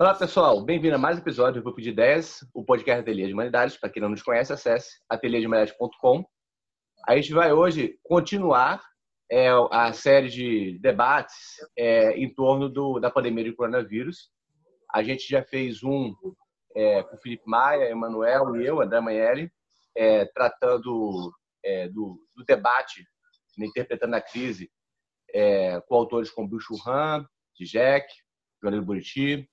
Olá, pessoal. Bem-vindo a mais um episódio do Grupo de Ideias, o podcast Ateliê de Humanidades. Para quem não nos conhece, acesse ateliêdehumanidades.com. A gente vai hoje continuar é, a série de debates é, em torno do, da pandemia de coronavírus. A gente já fez um é, com o Felipe Maia, Emanuel e eu, André Manelli, é, tratando é, do, do, debate, né, interpretando a crise, é, com autores como Bill Churran, Jack, Joanilo Buriti,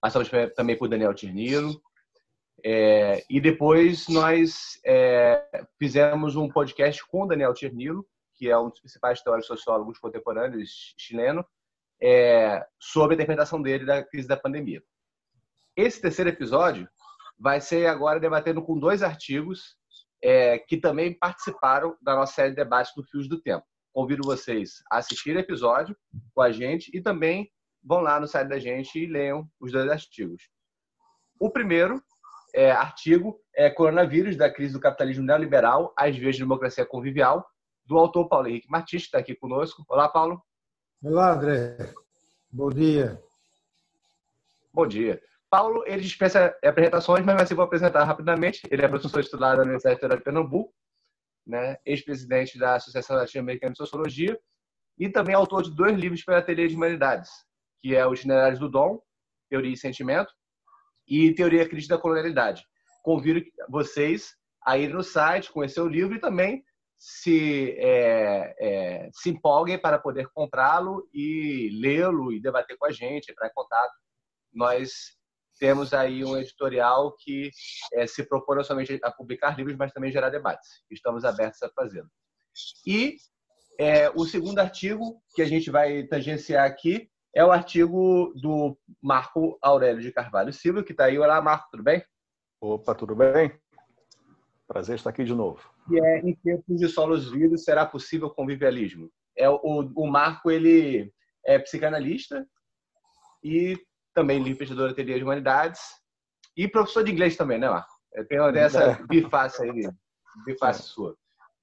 passamos também por Daniel Tirnilo. É, e depois nós é, fizemos um podcast com Daniel Tirnilo, que é um dos principais teóricos sociólogos contemporâneos chileno, é, sobre a interpretação dele da crise da pandemia. Esse terceiro episódio vai ser agora debatendo com dois artigos é, que também participaram da nossa série de debates do Fios do Tempo. Convido vocês a assistir o episódio com a gente e também vão lá no site da gente e leiam os dois artigos. O primeiro é, artigo é Coronavírus da crise do capitalismo neoliberal às vias de democracia convivial, do autor Paulo Henrique Martins, que está aqui conosco. Olá, Paulo. Olá, André. Bom dia. Bom dia. Paulo, ele dispensa apresentações, mas assim vou apresentar rapidamente. Ele é professor titular da Universidade Federal de Pernambuco, né? ex-presidente da Associação Latino-Americana de Sociologia e também autor de dois livros para a Ateliê de Humanidades, que é Os Generais do Dom, Teoria e Sentimento, e Teoria Crítica da Colonialidade. Convido vocês a ir no site, conhecer o livro e também se, é, é, se empolguem para poder comprá-lo e lê-lo e debater com a gente, entrar em contato. Nós temos aí um editorial que é, se propõe não somente a publicar livros, mas também gerar debates. Estamos abertos a fazê-lo. E é, o segundo artigo que a gente vai tangenciar aqui é o artigo do Marco Aurélio de Carvalho Silva, que está aí. Olá, Marco, tudo bem? Opa, tudo bem? Prazer estar aqui de novo. E é em tempos de solos vivos será possível convivialismo. É o, o Marco ele é psicanalista e também pesquisador da teoria de humanidades e professor de inglês também, né, Marco? Tem essa é. biface aí, biface é. sua.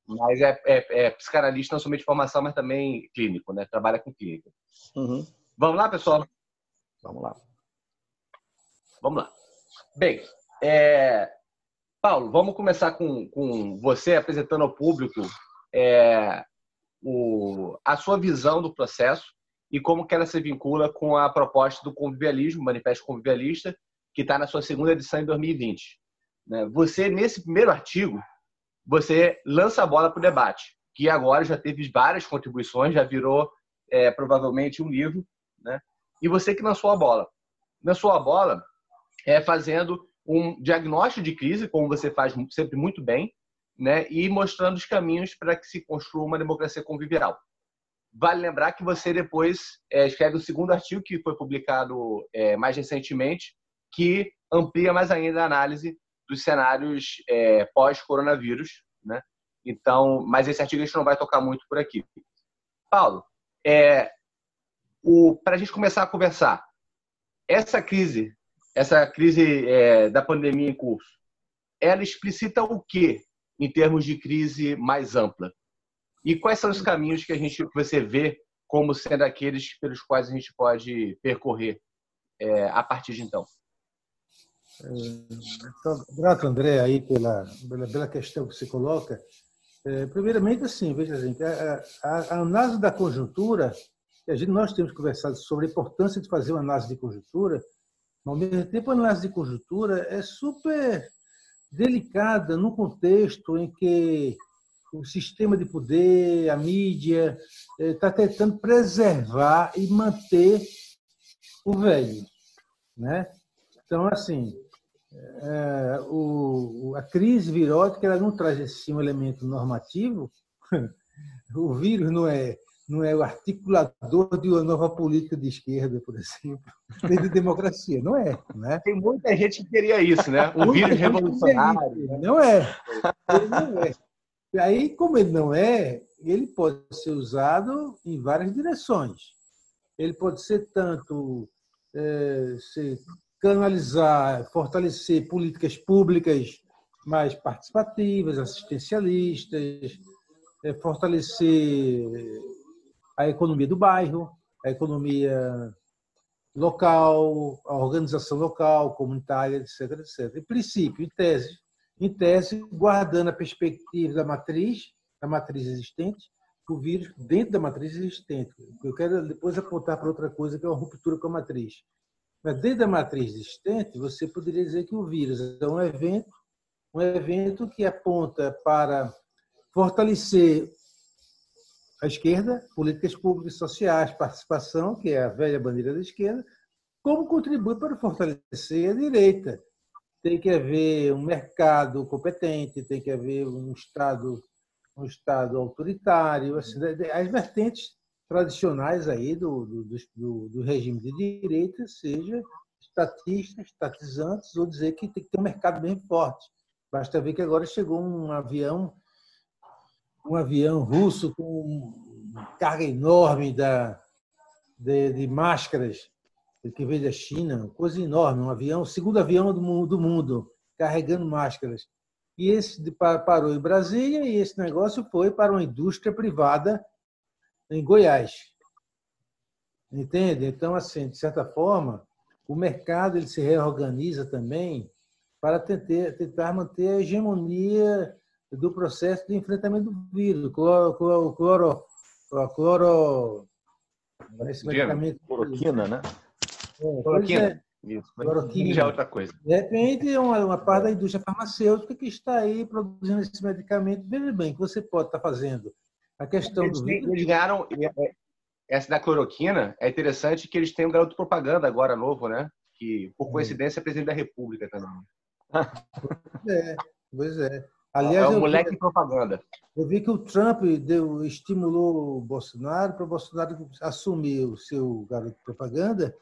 Mas é, é, é, psicanalista não somente de formação, mas também clínico, né? Trabalha com clínica. Uhum. Vamos lá, pessoal? Vamos lá. Vamos lá. Bem, é... Paulo, vamos começar com, com você apresentando ao público é, o, a sua visão do processo e como que ela se vincula com a proposta do convivialismo, Manifesto Convivialista, que está na sua segunda edição em 2020. Né? Você, nesse primeiro artigo, você lança a bola para o debate, que agora já teve várias contribuições, já virou é, provavelmente um livro? E você que lançou a bola. Lançou a bola é, fazendo um diagnóstico de crise, como você faz sempre muito bem, né? E mostrando os caminhos para que se construa uma democracia convivial. Vale lembrar que você depois é, escreve o segundo artigo que foi publicado é, mais recentemente, que amplia mais ainda a análise dos cenários é, pós-coronavírus, né? Então, mas esse artigo a gente não vai tocar muito por aqui. Paulo, é, para a gente começar a conversar, essa crise, essa crise é, da pandemia em curso, ela explicita o que em termos de crise mais ampla? E quais são os caminhos que a gente você vê como sendo aqueles pelos quais a gente pode percorrer é, a partir de então? Então, grato, André, aí pela, pela, pela questão que você coloca. É, primeiramente, assim, veja, a, a, a, análise da conjuntura, gente, nós temos conversado sobre a importância de fazer uma análise de conjuntura, mas, ao mesmo tempo, a análise de conjuntura é super delicada no contexto em que o sistema de poder, a mídia, está tentando preservar e manter o velho. Né? Então, assim, é, o, a crise virótica ela não traz assim um elemento normativo. O vírus não é não é o articulador de uma nova política de esquerda, por exemplo, nem de democracia. Não é. Né? Tem muita gente que queria isso, né? Um vírus revolucionário. Né? Não é. Ele não é. E aí, como ele não é, ele pode ser usado em várias direções. Ele pode ser tanto é, canalizar, fortalecer políticas públicas mais participativas, assistencialistas, é, fortalecer a economia do bairro, a economia local, a organização local, comunitária, etc, etc. Em princípio, em tese, em tese, guardando a perspectiva da matriz, da matriz existente, o vírus dentro da matriz existente. Eu quero depois apontar para outra coisa que é uma ruptura com a matriz. Mas dentro da matriz existente, você poderia dizer que o vírus é um evento, um evento que aponta para fortalecer a esquerda, políticas públicas sociais, participação, que é a velha bandeira da esquerda, como contribui para fortalecer a direita. Tem que haver um mercado competente, tem que haver um Estado, um Estado autoritário, assim, as vertentes tradicionais aí do, do, do, do regime de direita, seja estatistas, estatizantes, ou dizer que tem que ter um mercado bem forte. Basta ver que agora chegou um avião um avião russo com carga enorme da, de, de máscaras que veio da China, coisa enorme, um avião, o segundo avião do mundo, do mundo carregando máscaras. E esse parou em Brasília e esse negócio foi para uma indústria privada em Goiás. Entende? Então, assim, de certa forma, o mercado ele se reorganiza também para tentar, tentar manter a hegemonia do processo de enfrentamento do vírus. Cloro, cloro, cloro, cloro esse medicamento. Cloroquina, né? É, cloroquina. É. Isso, cloroquina. já é outra coisa. De repente, uma, uma parte da indústria farmacêutica que está aí produzindo esse medicamento. Veja bem, que você pode estar fazendo. A questão eles, do vírus. Eles ganharam. Essa da cloroquina é interessante que eles têm um garoto propaganda agora novo, né? Que, por coincidência, é presidente da República também. É, pois é. Aliás, é o moleque vi, propaganda. Eu vi que o Trump deu, estimulou o Bolsonaro para o Bolsonaro assumir o seu garoto propaganda.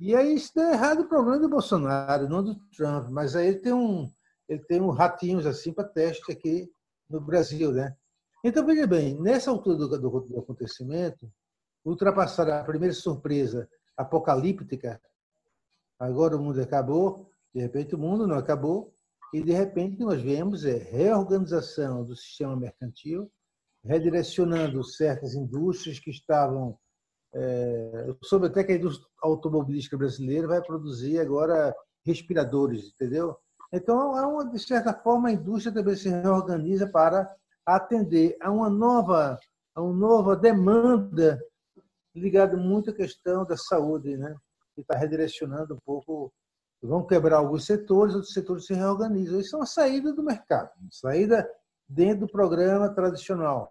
E aí isso deu errado o problema do Bolsonaro, não do Trump. Mas aí ele tem um, ele tem um ratinhos assim para teste aqui no Brasil, né? Então veja bem, nessa altura do, do, do acontecimento, ultrapassar a primeira surpresa apocalíptica, agora o mundo acabou. De repente o mundo não acabou, e, de repente, nós vemos é, reorganização do sistema mercantil, redirecionando certas indústrias que estavam. É, soube até que a indústria automobilística brasileira vai produzir agora respiradores, entendeu? Então, é uma, de certa forma, a indústria também se reorganiza para atender a uma nova, a uma nova demanda ligada muito à questão da saúde, né? que está redirecionando um pouco vão quebrar alguns setores, outros setores se reorganizam. Isso é uma saída do mercado, uma saída dentro do programa tradicional.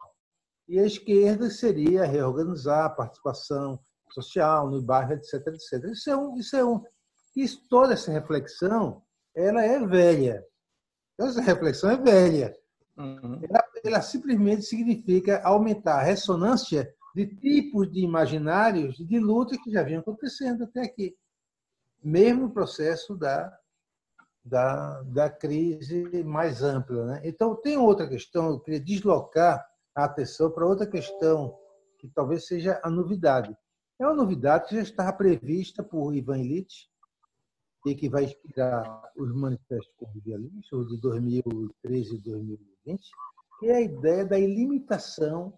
E a esquerda seria reorganizar a participação social no bairro, etc, etc. Isso é um, isso é um, isso, toda essa reflexão, ela é velha. Essa reflexão é velha. Uhum. Ela, ela simplesmente significa aumentar a ressonância de tipos de imaginários de luta que já vinham acontecendo até aqui mesmo processo da, da, da crise mais ampla. Né? Então, tem outra questão, eu queria deslocar a atenção para outra questão, que talvez seja a novidade. É uma novidade que já estava prevista por Ivan Illich, e que vai inspirar os manifestos convivialistas de 2013 e 2020, que é a ideia da ilimitação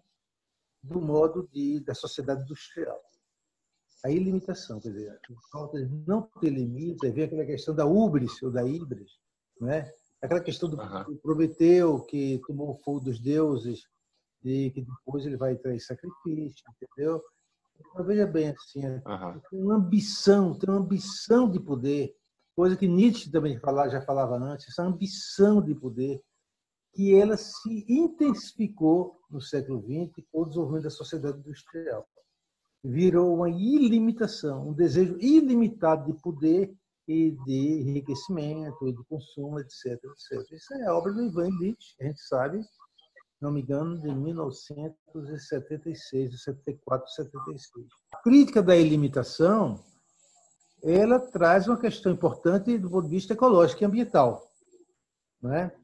do modo de, da sociedade industrial a ilimitação, quer dizer, falta de não ter limite, vem aquela questão da ubris ou da híbris, né? aquela questão do, uhum. Prometeu que tomou o fogo dos deuses e que depois ele vai trair sacrifício, entendeu? Então, veja bem, assim, uhum. tem uma ambição, tem uma ambição de poder, coisa que Nietzsche também falava, já falava antes, essa ambição de poder, que ela se intensificou no século XX com o desenvolvimento da sociedade industrial virou uma ilimitação, um desejo ilimitado de poder e de enriquecimento, e de consumo, etc, etc. Isso é obra do Ivan Illich, a gente sabe, não me engano, de 1976, 74, 76. A crítica da ilimitação, ela traz uma questão importante do ponto de vista ecológico e ambiental, não é?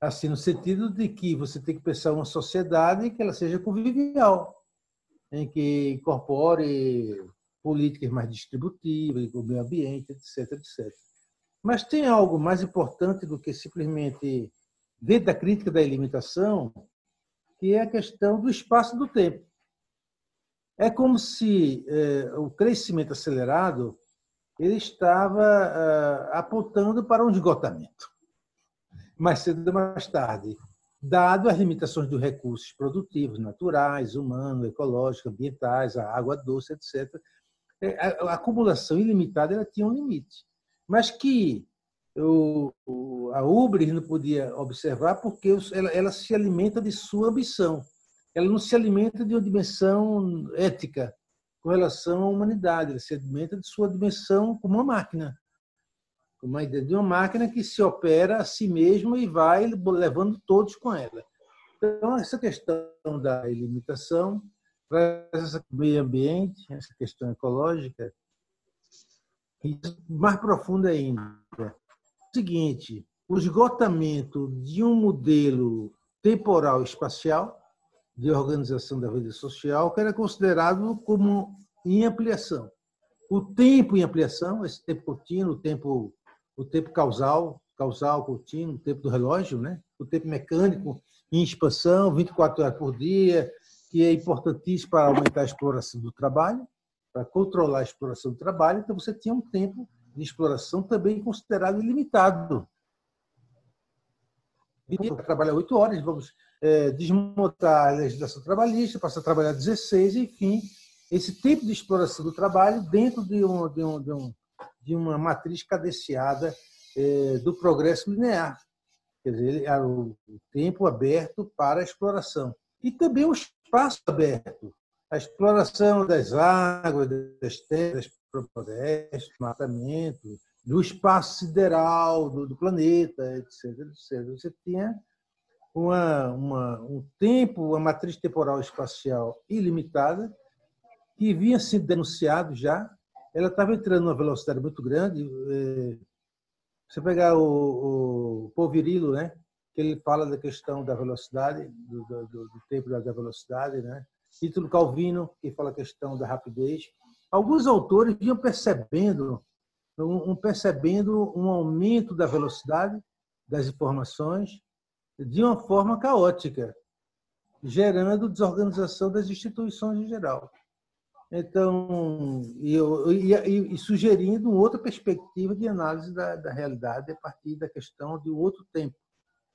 Assim, no sentido de que você tem que pensar uma sociedade que ela seja convivial, em que incorpore políticas mais distributivas, o meio ambiente, etc, etc. Mas tem algo mais importante do que simplesmente dentro da crítica da ilimitação, que é a questão do espaço do tempo. É como se é, o crescimento acelerado ele estava é, apontando para um esgotamento. Mais cedo ou mais tarde, dado as limitações dos recursos produtivos, naturais, humanos, ecológicos, ambientais, a água doce, etc., é, a, acumulação ilimitada ela tinha um limite. Mas que a Ubris não podia observar porque ela se alimenta de sua ambição. Ela não se alimenta de uma dimensão ética com relação à humanidade, ela se alimenta de sua dimensão como uma máquina. Uma ideia de uma máquina que se opera a si mesma e vai levando todos com ela. Então, essa questão da ilimitação traz essa meio ambiente, essa questão ecológica, e mais profunda ainda. O seguinte, o esgotamento de um modelo temporal espacial de organização da vida social que era considerado como em ampliação. O tempo em ampliação, esse tempo contínuo, o tempo, o tempo causal, causal contínuo, o tempo do relógio, né? o tempo mecânico em expansão, 24 horas por dia, que é importantíssimo para aumentar a exploração do trabalho, para controlar a exploração do trabalho. Então, você tinha um tempo de exploração também considerado ilimitado. Trabalhar oito horas, vamos é, desmontar a legislação trabalhista, passar a trabalhar 16, enfim, esse tempo de exploração do trabalho dentro de, um, de, um, de, um, de uma matriz cadenciada é, do progresso linear. Quer dizer, era o tempo aberto para a exploração. E também o espaço aberto, a exploração das águas, das terras, florestas, matamento, do espaço sideral do, do planeta, etc, etc. Você tinha uma, uma, um tempo, uma matriz temporal espacial ilimitada, que vinha sendo denunciado já. Ela estava entrando numa velocidade muito grande. É, você pegar o, o Povirilo, né? que ele fala da questão da velocidade, do, do, do tempo da velocidade, né? Ítalo Calvino, que fala a questão da rapidez. Alguns autores vinham percebendo um, percebendo um aumento da velocidade das informações de uma forma caótica, gerando desorganização das instituições em geral. Então, e, e, e sugerindo outra perspectiva de análise da, da realidade a partir da questão de outro tempo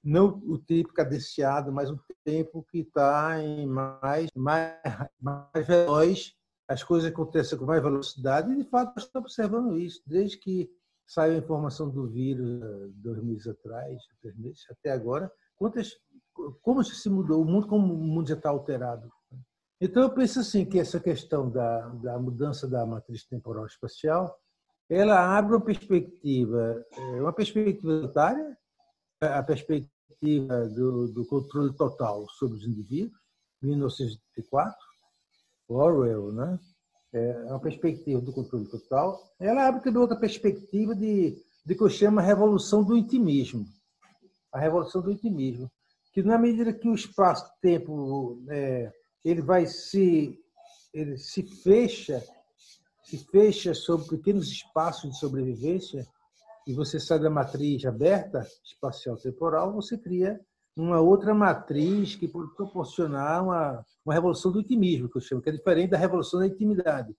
não o tempo cadenciado, mas um tempo que está em mais, mais, mais veloz, as coisas acontecem com mais velocidade, e de fato nós estamos observando isso, desde que saiu a informação do vírus dois meses atrás, três meses, até agora, quantas, como se mudou, o mundo, como o mundo já está alterado. Então eu penso assim que essa questão da, da mudança da matriz temporal espacial, ela abre uma perspectiva, é, uma perspectiva unitária, a perspectiva do, do, controle total sobre os indivíduos, 1984, Orwell, né? É uma perspectiva do controle total. Ela abre também outra perspectiva de, de que eu chamo a revolução do intimismo. A revolução do intimismo. Que na medida que o espaço-tempo é, ele vai se ele se fecha se fecha sobre pequenos espaços de sobrevivência e você sai da matriz aberta, espacial-temporal, você cria uma outra matriz que pode proporcionar uma, uma revolução do intimismo, que eu chamo, que é diferente da revolução da intimidade.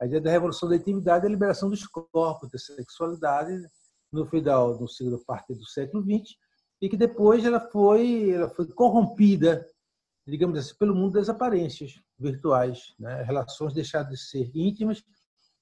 A ideia da revolução da intimidade é a liberação dos corpos, da sexualidade, no final, no segundo parte do século XX, e que depois ela foi, ela foi corrompida, digamos assim, pelo mundo das aparências virtuais. Né? Relações deixaram de ser íntimas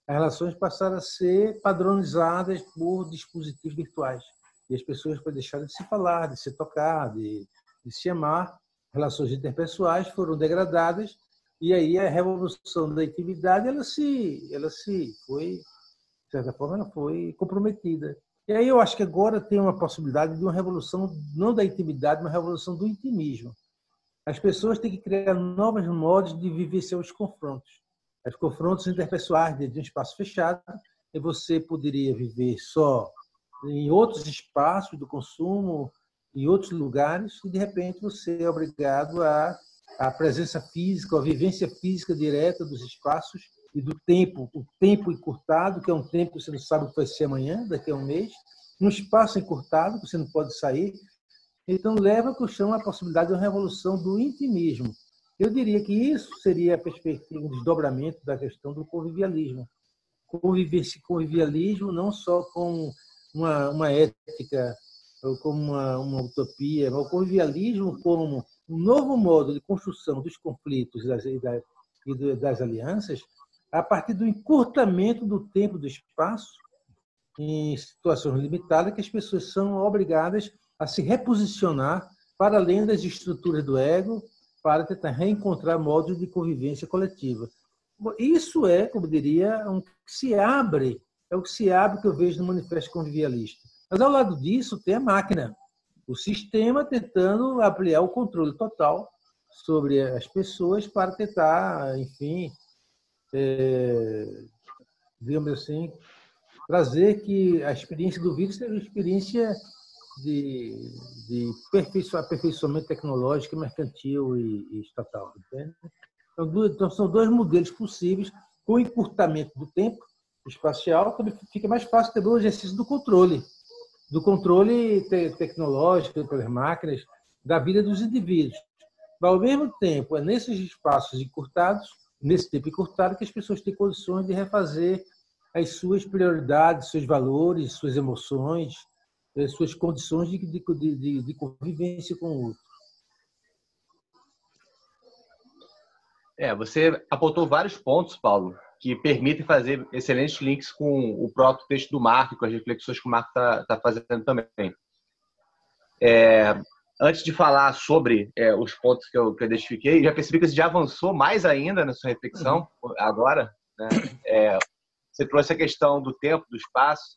as relações passaram a ser padronizadas por dispositivos virtuais. E as pessoas podem deixar de se falar, de se tocar, de, de se amar. Relações interpessoais foram degradadas e aí a revolução da intimidade ela se, ela se foi, de certa forma, ela foi comprometida. E aí eu acho que agora tem uma possibilidade de uma revolução não da intimidade, mas uma revolução do intimismo. As pessoas têm que criar novos modos de viver seus confrontos os confrontos interpessoais de um espaço fechado, e você poderia viver só em outros espaços do consumo, em outros lugares, e de repente você é obrigado a presença física, a vivência física direta dos espaços e do tempo, o tempo encurtado, que é um tempo que você não sabe o que vai ser amanhã, daqui a um mês, um espaço encurtado, que você não pode sair. Então, leva que eu chamo a possibilidade de uma revolução do intimismo, Eu diria que isso seria a perspectiva, um desdobramento da questão do convivialismo. Conviver esse convivialismo não só com uma, uma ética ou como uma, uma utopia, mas o convivialismo como um novo modo de construção dos conflitos e das, e das alianças a partir do encurtamento do tempo do espaço em situações limitadas que as pessoas são obrigadas a se reposicionar para além das estruturas do ego para tentar reencontrar modos de convivência coletiva. Isso é, como diria, um que se abre, é o que se abre que eu vejo no Manifesto Convivialista. Mas ao lado disso tem a máquina, o sistema tentando ampliar o controle total sobre as pessoas para tentar, enfim, é, digamos assim, trazer que a experiência do vírus seja uma experiência de, de aperfeiçoamento tecnológico, mercantil e, e estatal. Então, então, são dois modelos possíveis, com encurtamento do tempo espacial, também fica mais fácil também o exercício do controle, do controle te tecnológico pelas máquinas da vida dos indivíduos. Mas, ao mesmo tempo, é nesses espaços encurtados, nesse tempo encurtado, que as pessoas têm condições de refazer as suas prioridades, seus valores, suas emoções, suas condições de, de, de, de convivência com o outro. É, você apontou vários pontos, Paulo, que permitem fazer excelentes links com o próprio texto do Marco, com as reflexões que o Marco está tá fazendo também. É, antes de falar sobre é, os pontos que eu, que eu identifiquei, já percebi que você já avançou mais ainda na sua reflexão agora. Né? É, você trouxe a questão do tempo, do espaço,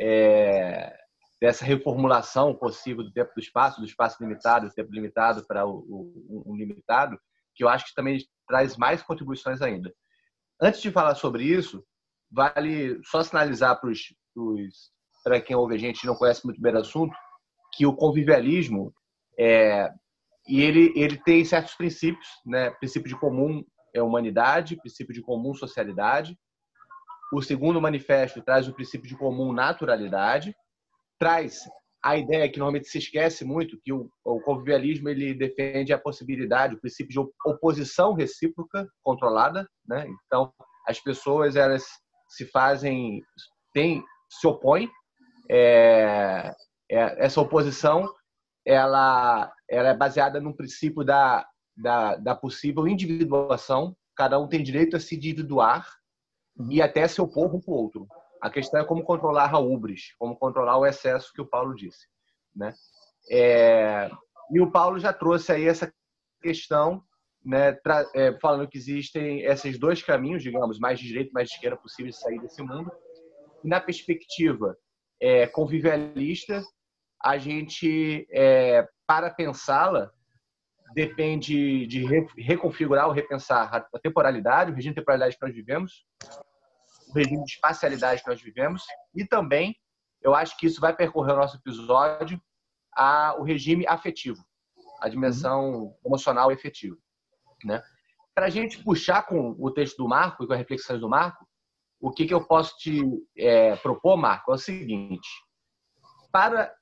é, dessa reformulação possível do tempo do espaço, do espaço limitado, do tempo limitado para o, o um limitado, que eu acho que também traz mais contribuições ainda. Antes de falar sobre isso, vale só sinalizar para quem ouve a gente e não conhece muito bem o assunto, que o convivialismo é, e ele, ele tem certos princípios, né? princípio de comum é humanidade, princípio de comum socialidade. O segundo manifesto traz o princípio de comum naturalidade traz a ideia que normalmente se esquece muito que o, o convivialismo ele defende a possibilidade, o princípio de oposição recíproca controlada, né? Então as pessoas elas se fazem, tem, se opõem. É, é, essa oposição ela, ela é baseada no princípio da, da, da possível individuação. Cada um tem direito a se individuar uhum. e até se opor um com o outro. A questão é como controlar a ubris, como controlar o excesso que o Paulo disse, né? É, e o Paulo já trouxe aí essa questão, né, é, falando que existem esses dois caminhos, digamos, mais de direita e mais de esquerda possível de sair desse mundo. E na perspectiva é, convivialista, a gente, é, para pensá-la, depende de reconfigurar ou repensar a temporalidade, o regime de temporalidade que nós vivemos, regime de espacialidade que nós vivemos e também, eu acho que isso vai percorrer o nosso episódio, a, o regime afetivo, a dimensão emocional e efetiva. Né? Para a gente puxar com o texto do Marco e com as reflexões do Marco, o que, que eu posso te é, propor, Marco, é o seguinte: para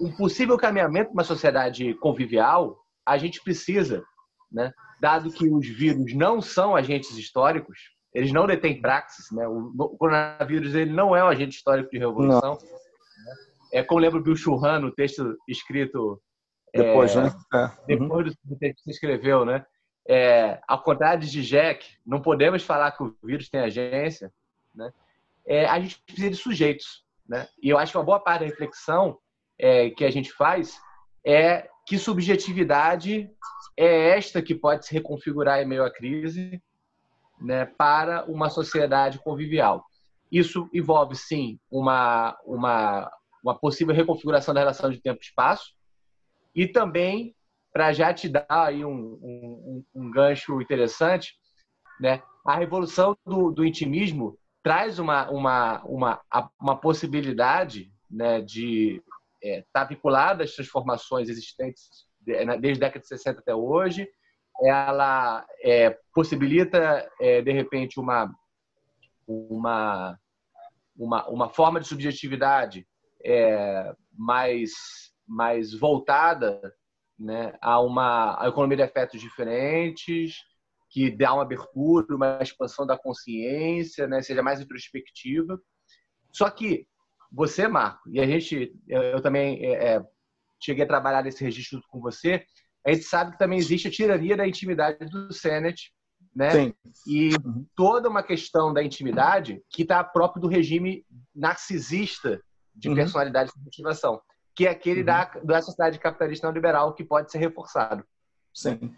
um possível caminhamento para uma sociedade convivial, a gente precisa, né, dado que os vírus não são agentes históricos, eles não detêm praxis, né? O coronavírus ele não é um agente histórico de revolução. Né? É como lembra o Bill Churran no texto escrito depois, é, né? É. Depois uhum. do texto que você escreveu, né? É, ao contrário de Jack, não podemos falar que o vírus tem agência, né? É, a gente precisa de sujeitos, né? E eu acho que uma boa parte da reflexão é, que a gente faz é que subjetividade é esta que pode se reconfigurar em meio à crise né, para uma sociedade convivial. Isso envolve, sim, uma, uma, uma possível reconfiguração da relação de tempo e espaço e também, para já te dar aí um, um, um gancho interessante, né, a revolução do, do intimismo traz uma, uma, uma, uma possibilidade né, de estar é, tá vinculada às transformações existentes né, desde a década de 60 até hoje, ela é, possibilita, é, de repente, uma, uma, uma, uma forma de subjetividade é, mais, mais voltada né, a uma a economia de afetos diferentes, que dá uma abertura, uma expansão da consciência, né, seja mais introspectiva. Só que você, Marco, e a gente, eu, eu também é, é cheguei a trabalhar nesse registro com você, a gente sabe que também existe a tirania da intimidade do Senet, né? Sim. E uhum. toda uma questão da intimidade que está próprio do regime narcisista de uhum. personalidade de motivação, que é aquele uhum. da, da sociedade capitalista neoliberal que pode ser reforçado. Sim.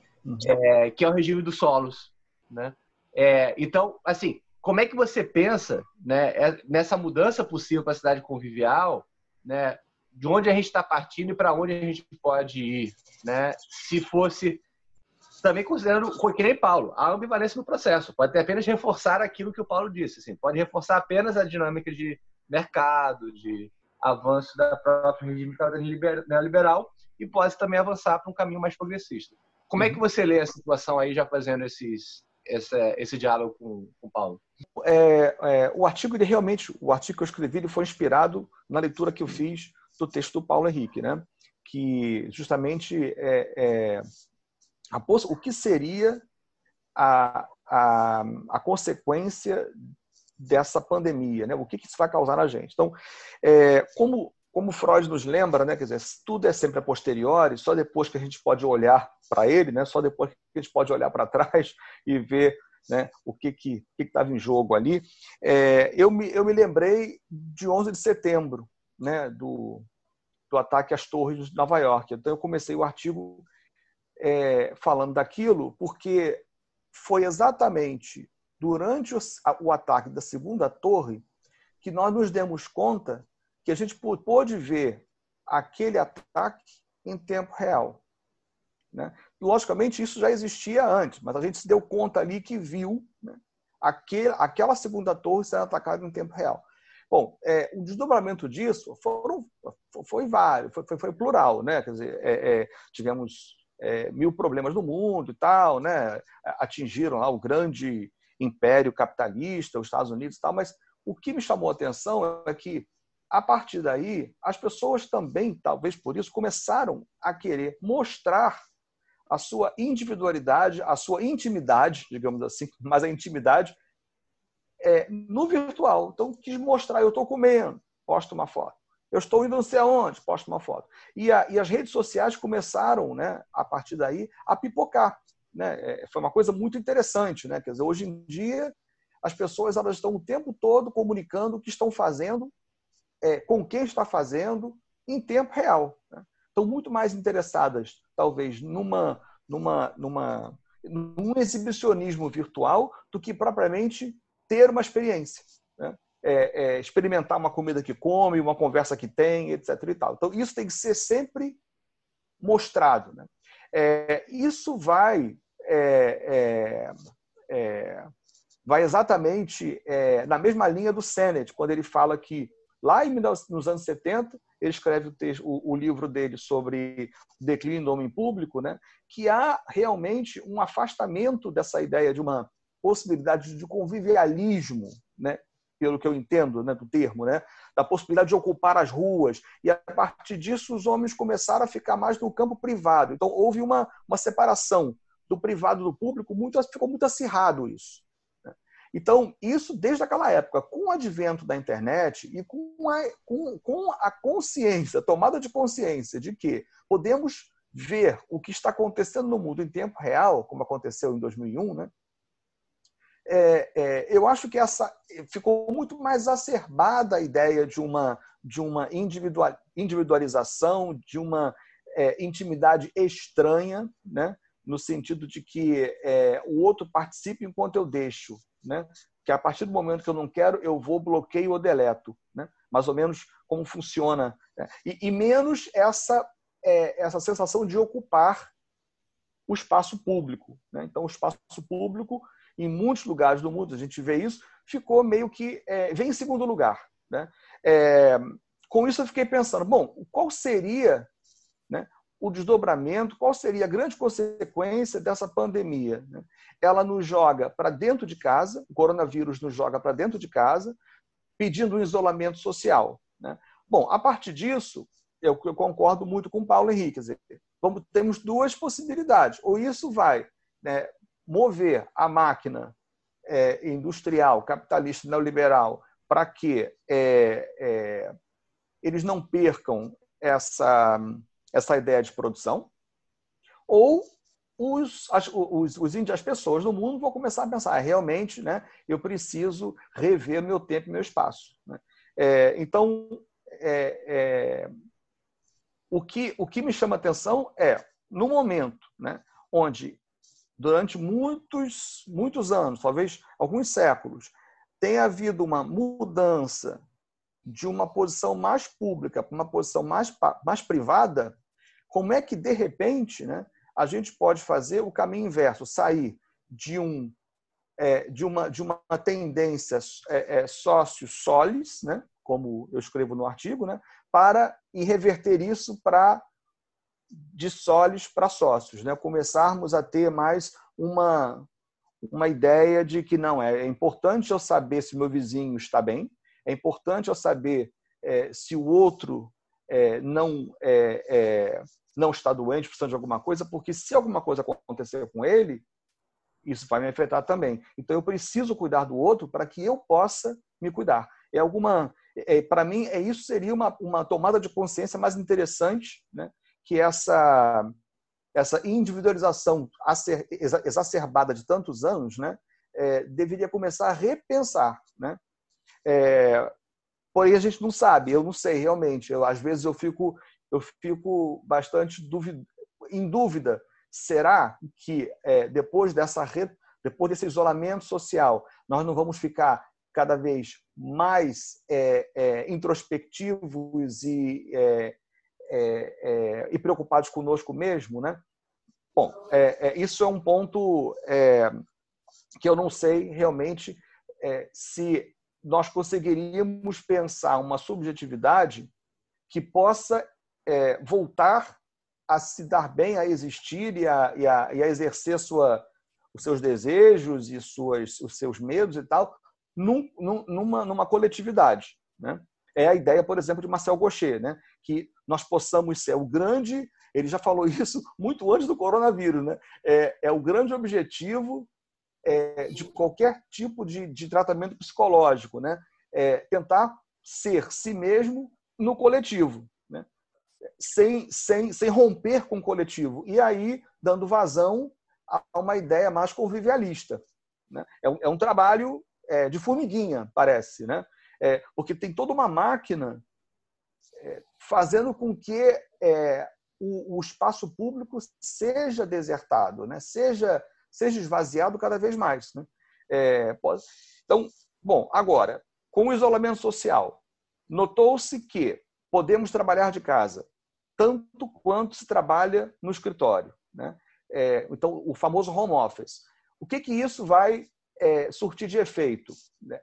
É, que é o regime dos solos, né? É, então, assim, como é que você pensa né, é, nessa mudança possível para a cidade convivial, né, de onde a gente está partindo e para onde a gente pode ir? Né? Se fosse também considerando, que nem Paulo, a ambivalência no processo. Pode ter apenas reforçar aquilo que o Paulo disse. Assim, pode reforçar apenas a dinâmica de mercado, de avanço da própria regime neoliberal e pode também avançar para um caminho mais progressista. Como é que você lê a situação aí, já fazendo esses, esse, esse diálogo com o Paulo? É, é, o artigo, ele realmente, o artigo que eu escrevi, ele foi inspirado na leitura que eu fiz do texto do Paulo Henrique, né? que justamente é, é a, o que seria a, a, a consequência dessa pandemia, né? o que, que isso vai causar na gente. Então, é, como, como Freud nos lembra, né? quer dizer, tudo é sempre a posteriori, só depois que a gente pode olhar para ele, né? só depois que a gente pode olhar para trás e ver né, o que que estava em jogo ali. É, eu, me, eu me lembrei de 11 de setembro, né, do, do ataque às torres de Nova York. Então eu comecei o artigo é, falando daquilo porque foi exatamente durante o, o ataque da segunda torre que nós nos demos conta que a gente pôde ver aquele ataque em tempo real. Né? Logicamente, isso já existia antes, mas a gente se deu conta ali que viu né, aquele, aquela segunda torre sendo atacada em tempo real. Bom, é, o desdobramento disso foram, foi vários, foi, foi, foi plural, né? Quer dizer, é, é, tivemos é, mil problemas no mundo e tal, né? Atingiram lá o grande império capitalista, os Estados Unidos e tal, mas o que me chamou a atenção é que a partir daí as pessoas também, talvez por isso, começaram a querer mostrar a sua individualidade, a sua intimidade, digamos assim, mas a intimidade é, no virtual. Então, quis mostrar, eu estou comendo, posto uma foto. Eu estou indo não sei aonde, posto uma foto. E, a, e as redes sociais começaram, né, a partir daí, a pipocar. Né? É, foi uma coisa muito interessante. Né? Quer dizer, hoje em dia, as pessoas elas estão o tempo todo comunicando o que estão fazendo, é, com quem está fazendo, em tempo real. Né? Estão muito mais interessadas, talvez, numa, numa, numa, num exibicionismo virtual do que propriamente ter uma experiência. Né? É, é, experimentar uma comida que come, uma conversa que tem, etc. E tal. Então, isso tem que ser sempre mostrado. Né? É, isso vai, é, é, é, vai exatamente na mesma linha do Sennett, quando ele fala que lá nos anos 70, ele escreve o, texto, o, o livro dele sobre o declínio do homem público, né? que há realmente um afastamento dessa ideia de uma possibilidade de convivialismo, né? pelo que eu entendo né, do termo, né? da possibilidade de ocupar as ruas. E a partir disso, os homens começaram a ficar mais no campo privado. Então, houve uma, uma separação do privado do público, muito, ficou muito acirrado isso. Né? Então, isso desde aquela época, com o advento da internet e com a, com, com a consciência, tomada de consciência de que podemos ver o que está acontecendo no mundo em tempo real, como aconteceu em 2001, né? É, é, eu acho que essa ficou muito mais acerbada a ideia de uma de uma individual, individualização, de uma é, intimidade estranha, né? no sentido de que é, o outro participe enquanto eu deixo, né? que a partir do momento que eu não quero, eu vou, bloqueio ou deleto. Né? Mais ou menos como funciona. Né? E, e, menos essa, é, essa sensação de ocupar o espaço público. Né? Então, o espaço público em muitos lugares do mundo, a gente vê isso, ficou meio que. É, vem em segundo lugar. Né? É, com isso, eu fiquei pensando: bom, qual seria né, o desdobramento, qual seria a grande consequência dessa pandemia? Né? Ela nos joga para dentro de casa, o coronavírus nos joga para dentro de casa, pedindo um isolamento social. Né? Bom, a partir disso, eu, eu concordo muito com o Paulo Henrique. Dizer, vamos, temos duas possibilidades. Ou isso vai né, mover a máquina é, industrial, capitalista, neoliberal, para que é, é, eles não percam essa, essa ideia de produção, ou os, as, os, os índios, as pessoas no mundo vão começar a pensar, ah, realmente, né, eu preciso rever meu tempo e meu espaço. Né? É, então, é, é, o, que, o que me chama atenção é, no momento né, onde, durante muitos, muitos anos, talvez alguns séculos, tem havido uma mudança de uma posição mais pública para uma posição mais, mais privada, como é que, de repente, né, a gente pode fazer o caminho inverso, sair de, um, é, de, uma, de uma tendência é, é, sócio-solis, né, como eu escrevo no artigo, né, para e reverter isso para de solis para sócios, né? começarmos a ter mais uma, uma ideia de que não é, é importante eu saber se meu vizinho está bem, é importante eu saber é, se o outro é, não é, é, não está doente, precisando de alguma coisa, porque se alguma coisa acontecer com ele, isso vai me afetar também. Então eu preciso cuidar do outro para que eu possa me cuidar. É alguma, é, para mim, é isso seria uma, uma tomada de consciência mais interessante, né? Que essa essa individualização exacerbada de tantos anos, né? É, deveria começar a repensar, né? É, porém, a gente não sabe, eu não sei realmente. Eu, às vezes eu fico, eu fico bastante em dúvida. Será que é, depois, dessa depois desse isolamento social, nós não vamos ficar cada vez mais é, é, introspectivos e, é, é, e preocupados conosco mesmo? Né? Bom, isso é um ponto que eu não sei realmente se nós conseguiríamos pensar uma subjetividade que possa é, voltar a se dar bem, a existir e a, e a, e a exercer sua, os seus desejos e suas, os seus medos e tal, num, numa, numa coletividade. Né? É a ideia, por exemplo, de Marcel Gaucher, né? que nós possamos ser o grande, ele já falou isso muito antes do coronavírus, né? é, é o grande objetivo é, de qualquer tipo de, de tratamento psicológico, né? É, tentar ser si mesmo no coletivo, né? sem, sem, sem romper com o coletivo. E aí, dando vazão a uma ideia mais convivialista. Né? É, um, é um trabalho é, de formiguinha, parece, né? É, porque tem toda uma máquina é, fazendo com que é, o, o, espaço público seja desertado, né? seja seja esvaziado cada vez mais. Né? É, pode... Então, bom, agora, com o isolamento social, notou-se que podemos trabalhar de casa tanto quanto se trabalha no escritório. Né? É, então, o famoso home office. O que, que isso vai é, surtir de efeito?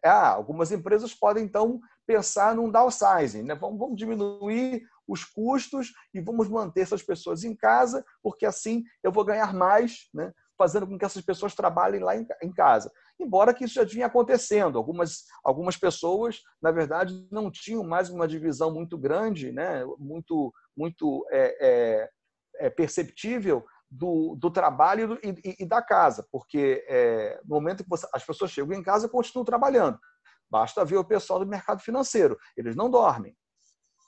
Ah, algumas empresas podem, então, pensar num downsizing. Né? Vamos, vamos diminuir os custos e vamos manter essas pessoas em casa, porque assim eu vou ganhar mais né? fazendo com que essas pessoas trabalhem lá em casa. Embora que isso já vinha acontecendo. Algumas, algumas pessoas, na verdade, não tinham mais uma divisão muito grande, né? muito, muito é, é, é perceptível do, do trabalho e, e, e, da casa, porque é, no momento que você, as pessoas chegam em casa, continuam trabalhando. Basta ver o pessoal do mercado financeiro. Eles não dormem.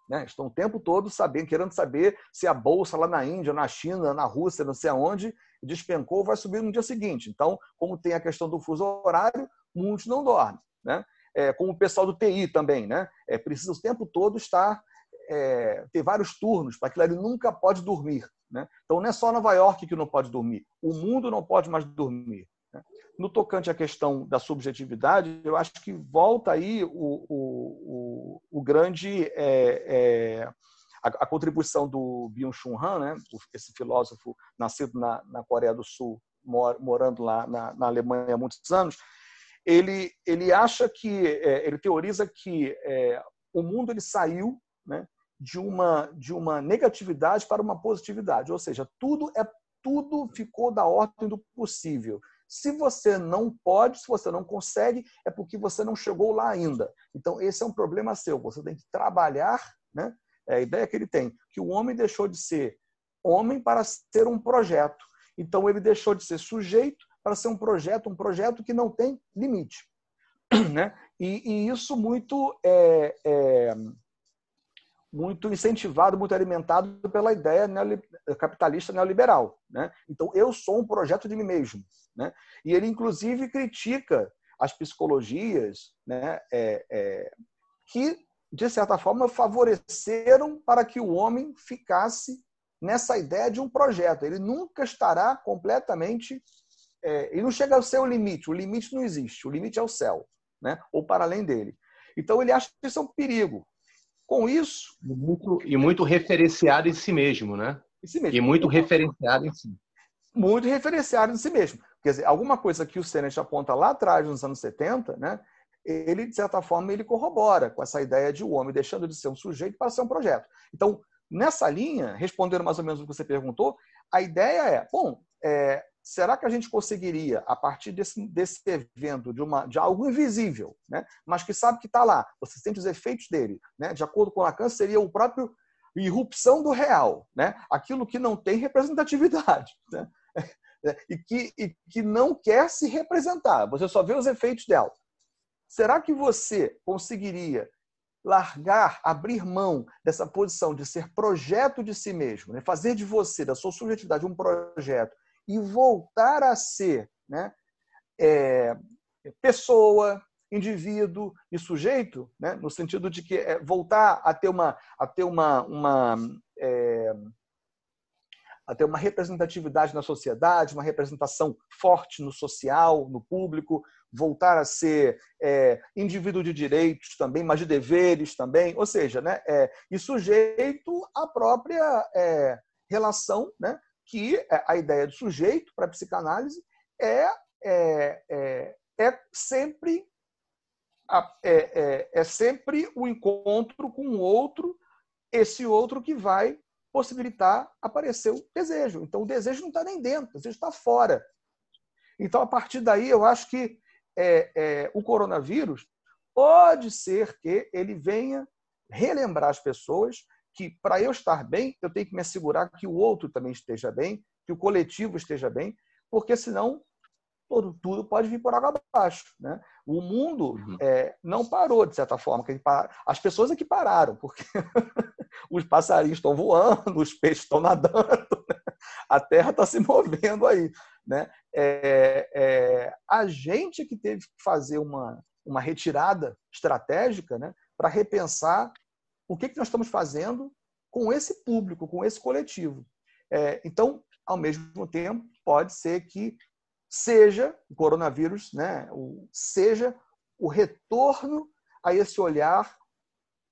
Né? Estão o tempo todo sabendo, querendo saber se a bolsa lá na Índia, na China, na Rússia, não sei aonde, despencou, vai subir no dia seguinte. Então, como tem a questão do fuso horário, muitos não dormem. Né? É, como o pessoal do TI também, né? É, precisa o tempo todo estar, é, ter vários turnos, para aquilo ali nunca pode dormir. Né? Então, não é só Nova York que não pode dormir, o mundo não pode mais dormir. Né? No tocante à questão da subjetividade, eu acho que volta aí o, o, o, o grande. É, é, a, a, contribuição do Byung-Chul Han, né, esse filósofo nascido na, na Coreia do Sul, mor, morando lá na, na, Alemanha há muitos anos, ele, ele acha que, é, ele teoriza que é, o mundo ele saiu né, de, uma, de uma negatividade para uma positividade, ou seja, tudo é tudo ficou da ordem do possível. Se você não pode, se você não consegue, é porque você não chegou lá ainda. Então, esse é um problema seu. Você tem que trabalhar, né? É a ideia que ele tem, que o homem deixou de ser homem para ser um projeto. Então ele deixou de ser sujeito para ser um projeto, um projeto que não tem limite. Né? E, e isso muito é, é, muito incentivado, muito alimentado pela ideia capitalista neoliberal. Né? Então, eu sou um projeto de mim mesmo. Né? E ele, inclusive, critica as psicologias né, é, é, que, de certa forma, favoreceram para que o homem ficasse nessa ideia de um projeto. Ele nunca estará completamente. É, ele não chega ao seu limite. O limite não existe. O limite é o céu, né? ou para além dele. Então, ele acha que isso é um perigo. Com isso. E muito, e muito referenciado em si mesmo, né? Em si mesmo. E muito referenciado em si. Muito referenciado em si mesmo. Quer dizer, alguma coisa que o Sennett aponta lá atrás, nos anos 70, né? ele, de certa forma, ele corrobora com essa ideia de o homem deixando de ser um sujeito para ser um projeto. Então, nessa linha, respondendo mais ou menos o que você perguntou, a ideia é, bom, é, será que a gente conseguiria, a partir desse, desse evento, de, uma, de algo invisível, né, mas que sabe que está lá, você sente os efeitos dele, né, de acordo com Lacan, seria o próprio irrupção do real, né, aquilo que não tem representatividade, né, e, que, e que não quer se representar, você só vê os efeitos dela. Será que você conseguiria largar, abrir mão dessa posição de ser projeto de si mesmo, né? fazer de você, da sua subjetividade, um projeto e voltar a ser né, é, pessoa, indivíduo e sujeito, né, no sentido de que é, voltar a ter uma, a ter uma, uma é, a ter uma representatividade na sociedade, uma representação forte no social, no público, voltar a ser é, indivíduo de direitos também, mas de deveres também, ou seja, né, é, e sujeito à própria é, relação né, que é, a ideia do sujeito para a psicanálise é, é, é, é sempre é, é, é sempre o encontro com o outro, esse outro que vai possibilitar aparecer o desejo. Então, o desejo não está nem dentro, o desejo está fora. Então, a partir daí, eu acho que é, é, o coronavírus pode ser que ele venha relembrar as pessoas que para eu estar bem, eu tenho que me assegurar que o outro também esteja bem, que o coletivo esteja bem, porque senão todo, tudo pode vir por água abaixo. Né? O mundo uhum. é, não parou, de certa forma. As pessoas é que pararam, porque os passarinhos estão voando, os peixes estão nadando, né? a terra está se movendo aí. Né? É, é, a gente é que teve que fazer uma, uma retirada estratégica né, para repensar o que, que nós estamos fazendo com esse público, com esse coletivo. É, então, ao mesmo tempo, pode ser que seja o coronavírus, né, o, seja o retorno a esse olhar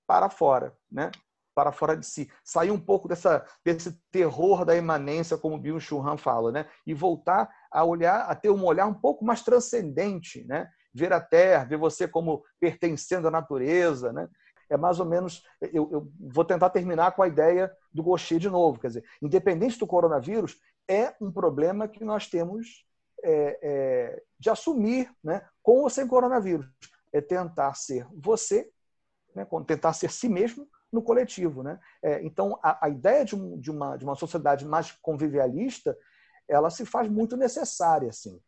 para fora, né, para fora de si. Sair um pouco dessa, desse terror da imanência, como Bill Churran fala, né, e voltar a olhar, a ter um olhar um pouco mais transcendente, né, ver a Terra, ver você como pertencendo à natureza, né, é mais ou menos. Eu, eu vou tentar terminar com a ideia do Gaucher de novo. Quer dizer, independente do coronavírus, é um problema que nós temos é, é, de assumir, né, com ou sem coronavírus. É tentar ser você, né, tentar ser si mesmo no coletivo. Né? É, então, a, a ideia de, um, de, uma, de uma sociedade mais convivialista ela se faz muito necessária. Assim,